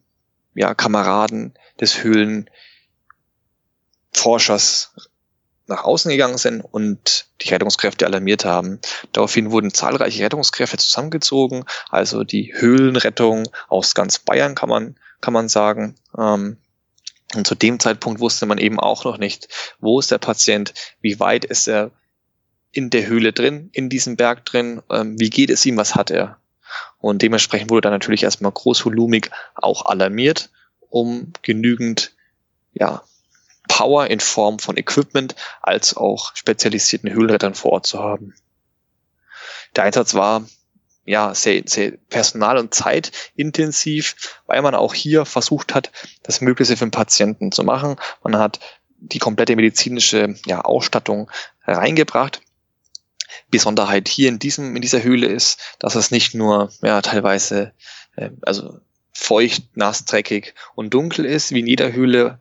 ja, Kameraden des Höhlenforschers nach außen gegangen sind und die Rettungskräfte alarmiert haben. Daraufhin wurden zahlreiche Rettungskräfte zusammengezogen, also die Höhlenrettung aus ganz Bayern kann man, kann man sagen. Ähm, und zu dem Zeitpunkt wusste man eben auch noch nicht, wo ist der Patient, wie weit ist er in der Höhle drin, in diesem Berg drin, ähm, wie geht es ihm, was hat er. Und dementsprechend wurde dann natürlich erstmal großvolumig auch alarmiert, um genügend ja, Power in Form von Equipment als auch spezialisierten Höhlenrettern vor Ort zu haben. Der Einsatz war ja sehr, sehr personal- und zeitintensiv, weil man auch hier versucht hat, das Mögliche für den Patienten zu machen. Man hat die komplette medizinische ja, Ausstattung reingebracht. Besonderheit hier in diesem in dieser Höhle ist, dass es nicht nur ja teilweise äh, also feucht, nass, dreckig und dunkel ist wie in jeder Höhle.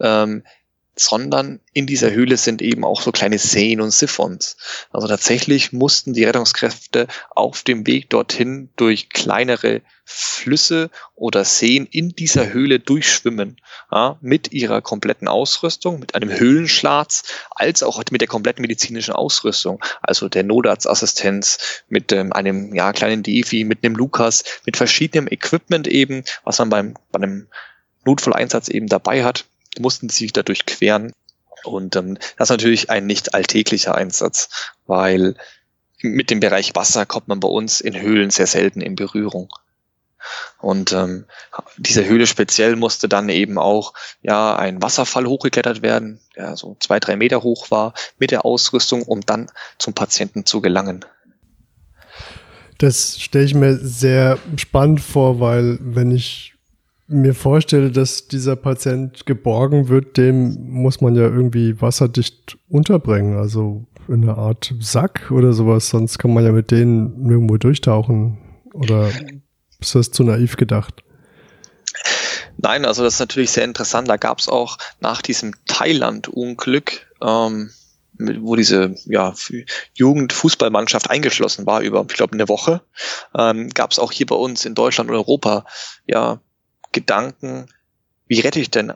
Ähm, sondern in dieser Höhle sind eben auch so kleine Seen und Siphons. Also tatsächlich mussten die Rettungskräfte auf dem Weg dorthin durch kleinere Flüsse oder Seen in dieser Höhle durchschwimmen, ja, mit ihrer kompletten Ausrüstung, mit einem Höhlenschlatz, als auch mit der kompletten medizinischen Ausrüstung, also der Notarztassistenz, mit ähm, einem ja, kleinen Defi, mit einem Lukas, mit verschiedenem Equipment eben, was man beim, bei einem Notfalleinsatz eben dabei hat mussten sich dadurch queren. Und ähm, das ist natürlich ein nicht alltäglicher Einsatz, weil mit dem Bereich Wasser kommt man bei uns in Höhlen sehr selten in Berührung. Und ähm, diese Höhle speziell musste dann eben auch ja ein Wasserfall hochgeklettert werden, der so zwei, drei Meter hoch war, mit der Ausrüstung, um dann zum Patienten zu gelangen. Das stelle ich mir sehr spannend vor, weil wenn ich mir vorstelle, dass dieser Patient geborgen wird, dem muss man ja irgendwie wasserdicht unterbringen, also in einer Art Sack oder sowas, sonst kann man ja mit denen irgendwo durchtauchen. Oder ist das zu naiv gedacht? Nein, also das ist natürlich sehr interessant. Da gab es auch nach diesem Thailand-Unglück, ähm, wo diese ja, Jugendfußballmannschaft eingeschlossen war über, ich glaube, eine Woche, ähm, gab es auch hier bei uns in Deutschland und Europa ja Gedanken, wie rette ich denn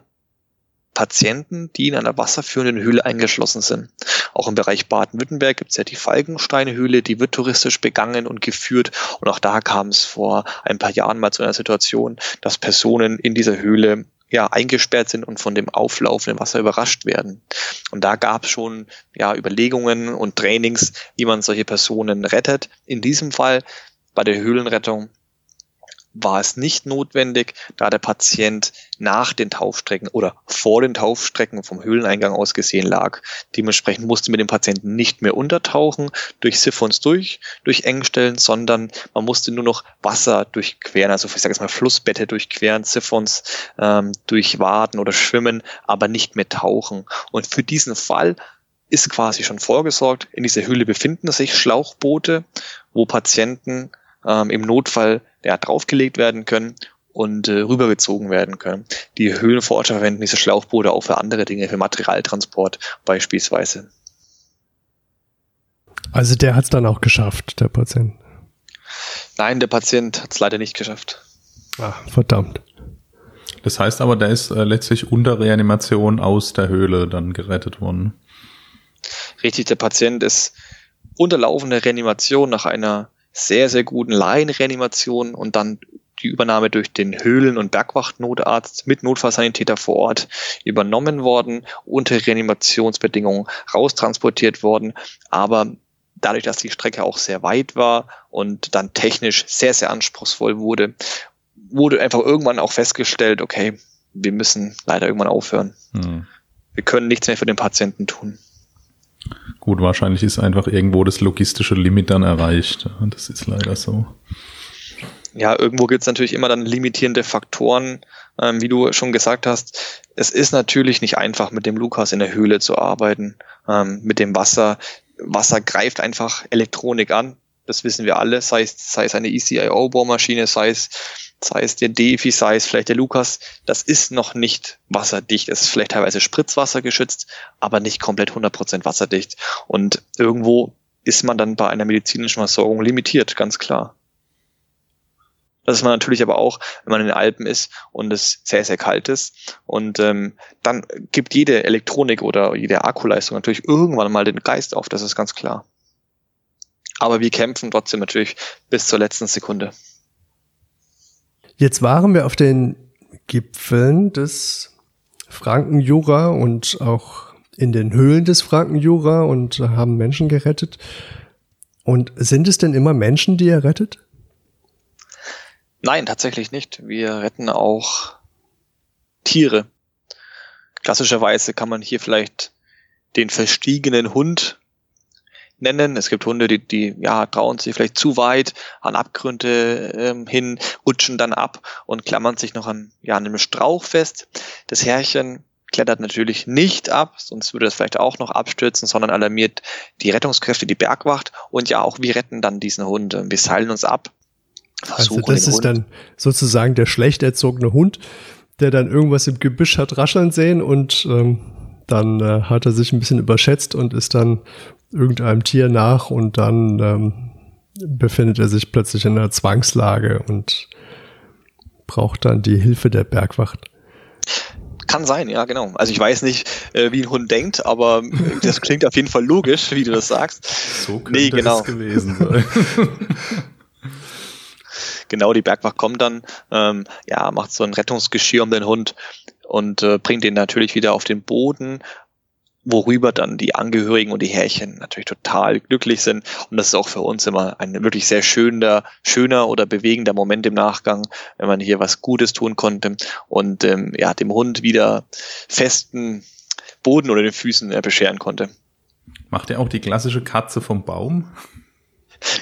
Patienten, die in einer wasserführenden Höhle eingeschlossen sind. Auch im Bereich Baden-Württemberg gibt es ja die Falkensteinhöhle, die wird touristisch begangen und geführt. Und auch da kam es vor ein paar Jahren mal zu einer Situation, dass Personen in dieser Höhle ja, eingesperrt sind und von dem auflaufenden Wasser überrascht werden. Und da gab es schon ja, Überlegungen und Trainings, wie man solche Personen rettet. In diesem Fall bei der Höhlenrettung war es nicht notwendig, da der Patient nach den Taufstrecken oder vor den Taufstrecken vom Höhleneingang aus gesehen lag. Dementsprechend musste man den Patienten nicht mehr untertauchen, durch Siphons durch, durch Engstellen, sondern man musste nur noch Wasser durchqueren, also ich sage jetzt mal Flussbette durchqueren, Siphons ähm, durchwaden oder schwimmen, aber nicht mehr tauchen. Und für diesen Fall ist quasi schon vorgesorgt. In dieser Höhle befinden sich Schlauchboote, wo Patienten ähm, im Notfall ja, draufgelegt werden können und äh, rübergezogen werden können. Die Höhlenforscher verwenden diese Schlauchboote auch für andere Dinge, für Materialtransport beispielsweise. Also der hat es dann auch geschafft, der Patient. Nein, der Patient hat es leider nicht geschafft. Ah, verdammt. Das heißt aber, der ist äh, letztlich unter Reanimation aus der Höhle dann gerettet worden. Richtig, der Patient ist unter laufender Reanimation nach einer sehr, sehr guten Laienreanimation und dann die Übernahme durch den Höhlen- und Bergwachtnotarzt mit Notfallsanitäter vor Ort übernommen worden, unter Reanimationsbedingungen raustransportiert worden. Aber dadurch, dass die Strecke auch sehr weit war und dann technisch sehr, sehr anspruchsvoll wurde, wurde einfach irgendwann auch festgestellt, okay, wir müssen leider irgendwann aufhören. Hm. Wir können nichts mehr für den Patienten tun. Gut, wahrscheinlich ist einfach irgendwo das logistische Limit dann erreicht. Das ist leider so. Ja, irgendwo gibt es natürlich immer dann limitierende Faktoren, ähm, wie du schon gesagt hast. Es ist natürlich nicht einfach, mit dem Lukas in der Höhle zu arbeiten, ähm, mit dem Wasser. Wasser greift einfach Elektronik an. Das wissen wir alle, sei es, sei es eine ECIO-Bohrmaschine, sei es sei es der Defi, sei es vielleicht der Lukas, das ist noch nicht wasserdicht. Es ist vielleicht teilweise Spritzwasser geschützt, aber nicht komplett 100% wasserdicht. Und irgendwo ist man dann bei einer medizinischen Versorgung limitiert, ganz klar. Das ist man natürlich aber auch, wenn man in den Alpen ist und es sehr, sehr kalt ist. Und ähm, dann gibt jede Elektronik oder jede Akkuleistung natürlich irgendwann mal den Geist auf, das ist ganz klar. Aber wir kämpfen trotzdem natürlich bis zur letzten Sekunde. Jetzt waren wir auf den Gipfeln des Frankenjura und auch in den Höhlen des Frankenjura und haben Menschen gerettet. Und sind es denn immer Menschen, die ihr rettet? Nein, tatsächlich nicht. Wir retten auch Tiere. Klassischerweise kann man hier vielleicht den verstiegenen Hund nennen. Es gibt Hunde, die, die ja, trauen sich vielleicht zu weit an Abgründe ähm, hin, rutschen dann ab und klammern sich noch an, ja, an einem Strauch fest. Das Herrchen klettert natürlich nicht ab, sonst würde es vielleicht auch noch abstürzen, sondern alarmiert die Rettungskräfte, die Bergwacht und ja, auch wir retten dann diesen Hund. Wir seilen uns ab. Also das ist Hund. dann sozusagen der schlecht erzogene Hund, der dann irgendwas im Gebüsch hat rascheln sehen und ähm, dann äh, hat er sich ein bisschen überschätzt und ist dann irgendeinem Tier nach und dann ähm, befindet er sich plötzlich in einer Zwangslage und braucht dann die Hilfe der Bergwacht. Kann sein, ja, genau. Also ich weiß nicht, äh, wie ein Hund denkt, aber das klingt auf jeden Fall logisch, wie du das sagst. So könnte nee, genau. es gewesen sein. genau, die Bergwacht kommt dann, ähm, ja, macht so ein Rettungsgeschirr um den Hund und äh, bringt ihn natürlich wieder auf den Boden worüber dann die Angehörigen und die Härchen natürlich total glücklich sind. Und das ist auch für uns immer ein wirklich sehr schöner, schöner oder bewegender Moment im Nachgang, wenn man hier was Gutes tun konnte und ähm, ja, dem Hund wieder festen Boden oder den Füßen äh, bescheren konnte. Macht er auch die klassische Katze vom Baum?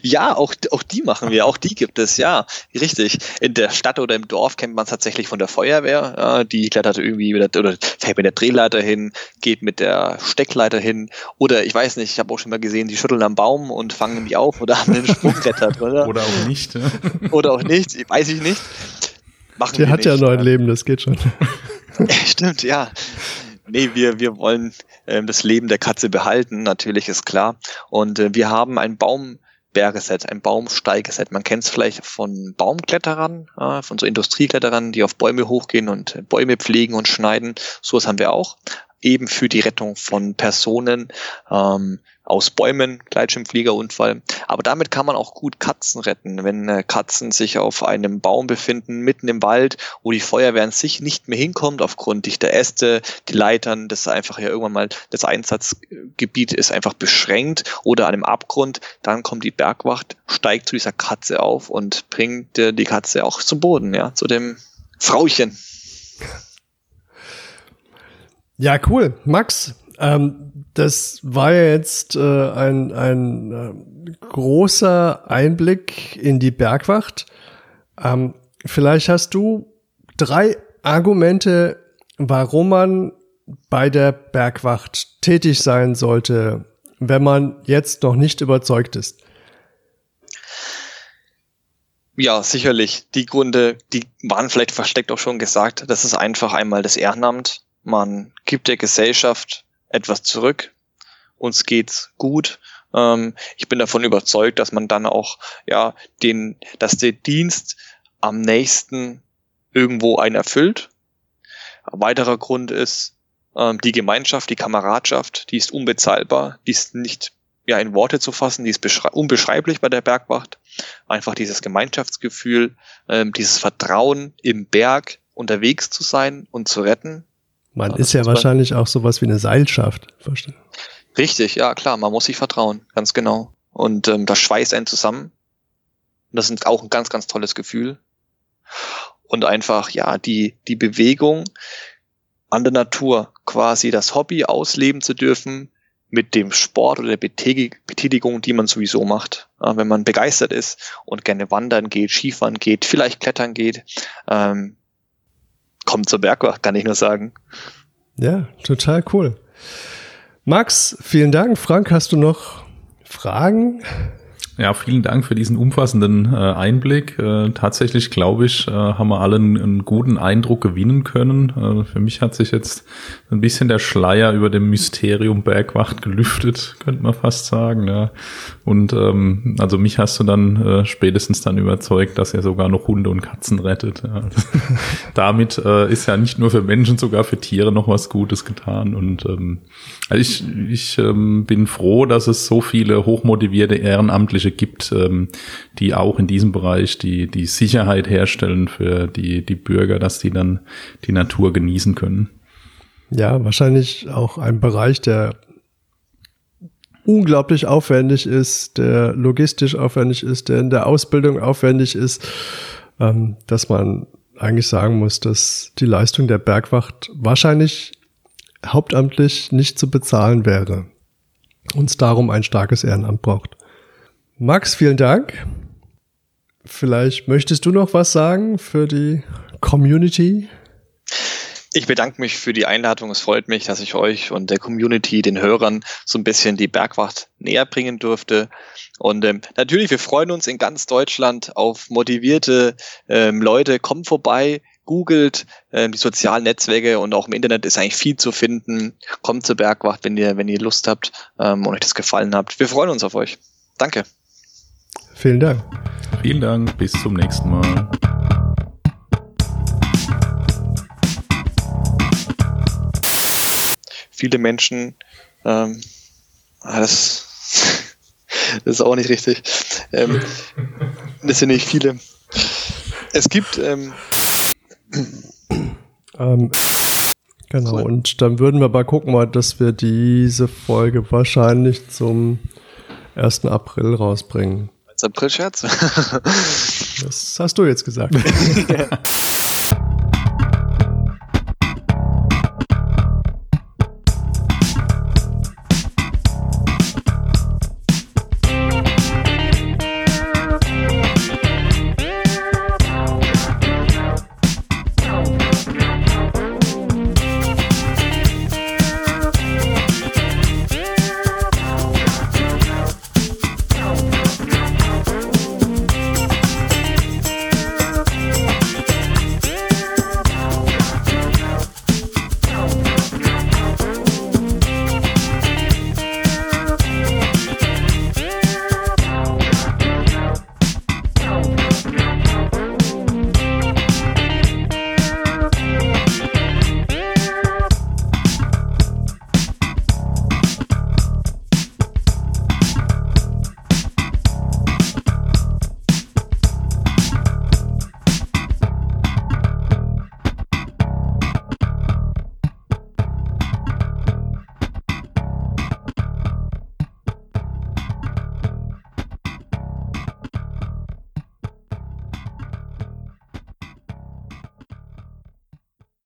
Ja, auch, auch die machen wir, auch die gibt es, ja, richtig. In der Stadt oder im Dorf kennt man es tatsächlich von der Feuerwehr. Ja, die klettert irgendwie wieder, oder fährt mit der Drehleiter hin, geht mit der Steckleiter hin. Oder ich weiß nicht, ich habe auch schon mal gesehen, die schütteln am Baum und fangen mich auf oder haben einen Sprungklettert, oder? Oder auch nicht. Ja. Oder auch nicht, weiß ich nicht. Machen die hat nicht, ja neun Leben, das geht schon. Stimmt, ja. Nee, wir, wir wollen äh, das Leben der Katze behalten, natürlich ist klar. Und äh, wir haben einen Baum Bergeset, ein Baumsteigeset. Man kennt es vielleicht von Baumkletterern, äh, von so Industriekletterern, die auf Bäume hochgehen und Bäume pflegen und schneiden. Sowas haben wir auch. Eben für die Rettung von Personen, ähm, aus Bäumen, Gleitschirmfliegerunfall. Aber damit kann man auch gut Katzen retten, wenn äh, Katzen sich auf einem Baum befinden, mitten im Wald, wo die Feuerwehr an sich nicht mehr hinkommt aufgrund dichter Äste, die Leitern, das einfach ja irgendwann mal das Einsatzgebiet ist einfach beschränkt oder an einem Abgrund, dann kommt die Bergwacht, steigt zu dieser Katze auf und bringt äh, die Katze auch zum Boden, ja, zu dem Frauchen. Ja, cool. Max, ähm, das war ja jetzt äh, ein, ein äh, großer Einblick in die Bergwacht. Ähm, vielleicht hast du drei Argumente, warum man bei der Bergwacht tätig sein sollte, wenn man jetzt noch nicht überzeugt ist. Ja, sicherlich. Die Gründe, die waren vielleicht versteckt auch schon gesagt. Das ist einfach einmal das Ehrenamt. Man gibt der Gesellschaft etwas zurück. Uns geht's gut. Ähm, ich bin davon überzeugt, dass man dann auch, ja, den, dass der Dienst am nächsten irgendwo einen erfüllt. Ein weiterer Grund ist, ähm, die Gemeinschaft, die Kameradschaft, die ist unbezahlbar, die ist nicht ja, in Worte zu fassen, die ist unbeschreiblich bei der Bergwacht. Einfach dieses Gemeinschaftsgefühl, ähm, dieses Vertrauen im Berg unterwegs zu sein und zu retten. Man ist ja wahrscheinlich auch sowas wie eine Seilschaft. Richtig, ja klar, man muss sich vertrauen, ganz genau. Und ähm, das schweißt einen zusammen. Das ist auch ein ganz, ganz tolles Gefühl. Und einfach, ja, die, die Bewegung an der Natur, quasi das Hobby ausleben zu dürfen mit dem Sport oder der Betätigung, die man sowieso macht. Äh, wenn man begeistert ist und gerne wandern geht, Skifahren geht, vielleicht klettern geht, ähm, kommt zur Bergwacht, kann ich nur sagen. Ja, total cool. Max, vielen Dank. Frank, hast du noch Fragen? Ja, vielen Dank für diesen umfassenden äh, Einblick. Äh, tatsächlich, glaube ich, äh, haben wir alle einen, einen, guten Eindruck gewinnen können. Äh, für mich hat sich jetzt ein bisschen der Schleier über dem Mysterium Bergwacht gelüftet, könnte man fast sagen. Ja. Und ähm, also mich hast du dann äh, spätestens dann überzeugt, dass er sogar noch Hunde und Katzen rettet. Ja. Damit äh, ist ja nicht nur für Menschen, sogar für Tiere noch was Gutes getan. Und ähm, also ich, ich ähm, bin froh, dass es so viele hochmotivierte Ehrenamtliche Branche gibt, ähm, die auch in diesem Bereich die, die Sicherheit herstellen für die, die Bürger, dass die dann die Natur genießen können. Ja, wahrscheinlich auch ein Bereich, der unglaublich aufwendig ist, der logistisch aufwendig ist, der in der Ausbildung aufwendig ist, ähm, dass man eigentlich sagen muss, dass die Leistung der Bergwacht wahrscheinlich hauptamtlich nicht zu bezahlen wäre. Uns darum ein starkes Ehrenamt braucht. Max, vielen Dank. Vielleicht möchtest du noch was sagen für die Community? Ich bedanke mich für die Einladung. Es freut mich, dass ich euch und der Community, den Hörern, so ein bisschen die Bergwacht näher bringen durfte. Und ähm, natürlich, wir freuen uns in ganz Deutschland auf motivierte ähm, Leute. Kommt vorbei, googelt ähm, die sozialen Netzwerke und auch im Internet ist eigentlich viel zu finden. Kommt zur Bergwacht, wenn ihr, wenn ihr Lust habt ähm, und euch das gefallen habt. Wir freuen uns auf euch. Danke. Vielen Dank. Vielen Dank. Bis zum nächsten Mal. Viele Menschen, ähm, ah, das, das ist auch nicht richtig. Ähm, das sind nicht viele. Es gibt ähm, ähm, genau, so. und dann würden wir mal gucken, mal, dass wir diese Folge wahrscheinlich zum 1. April rausbringen. Als April-Scherz? das hast du jetzt gesagt.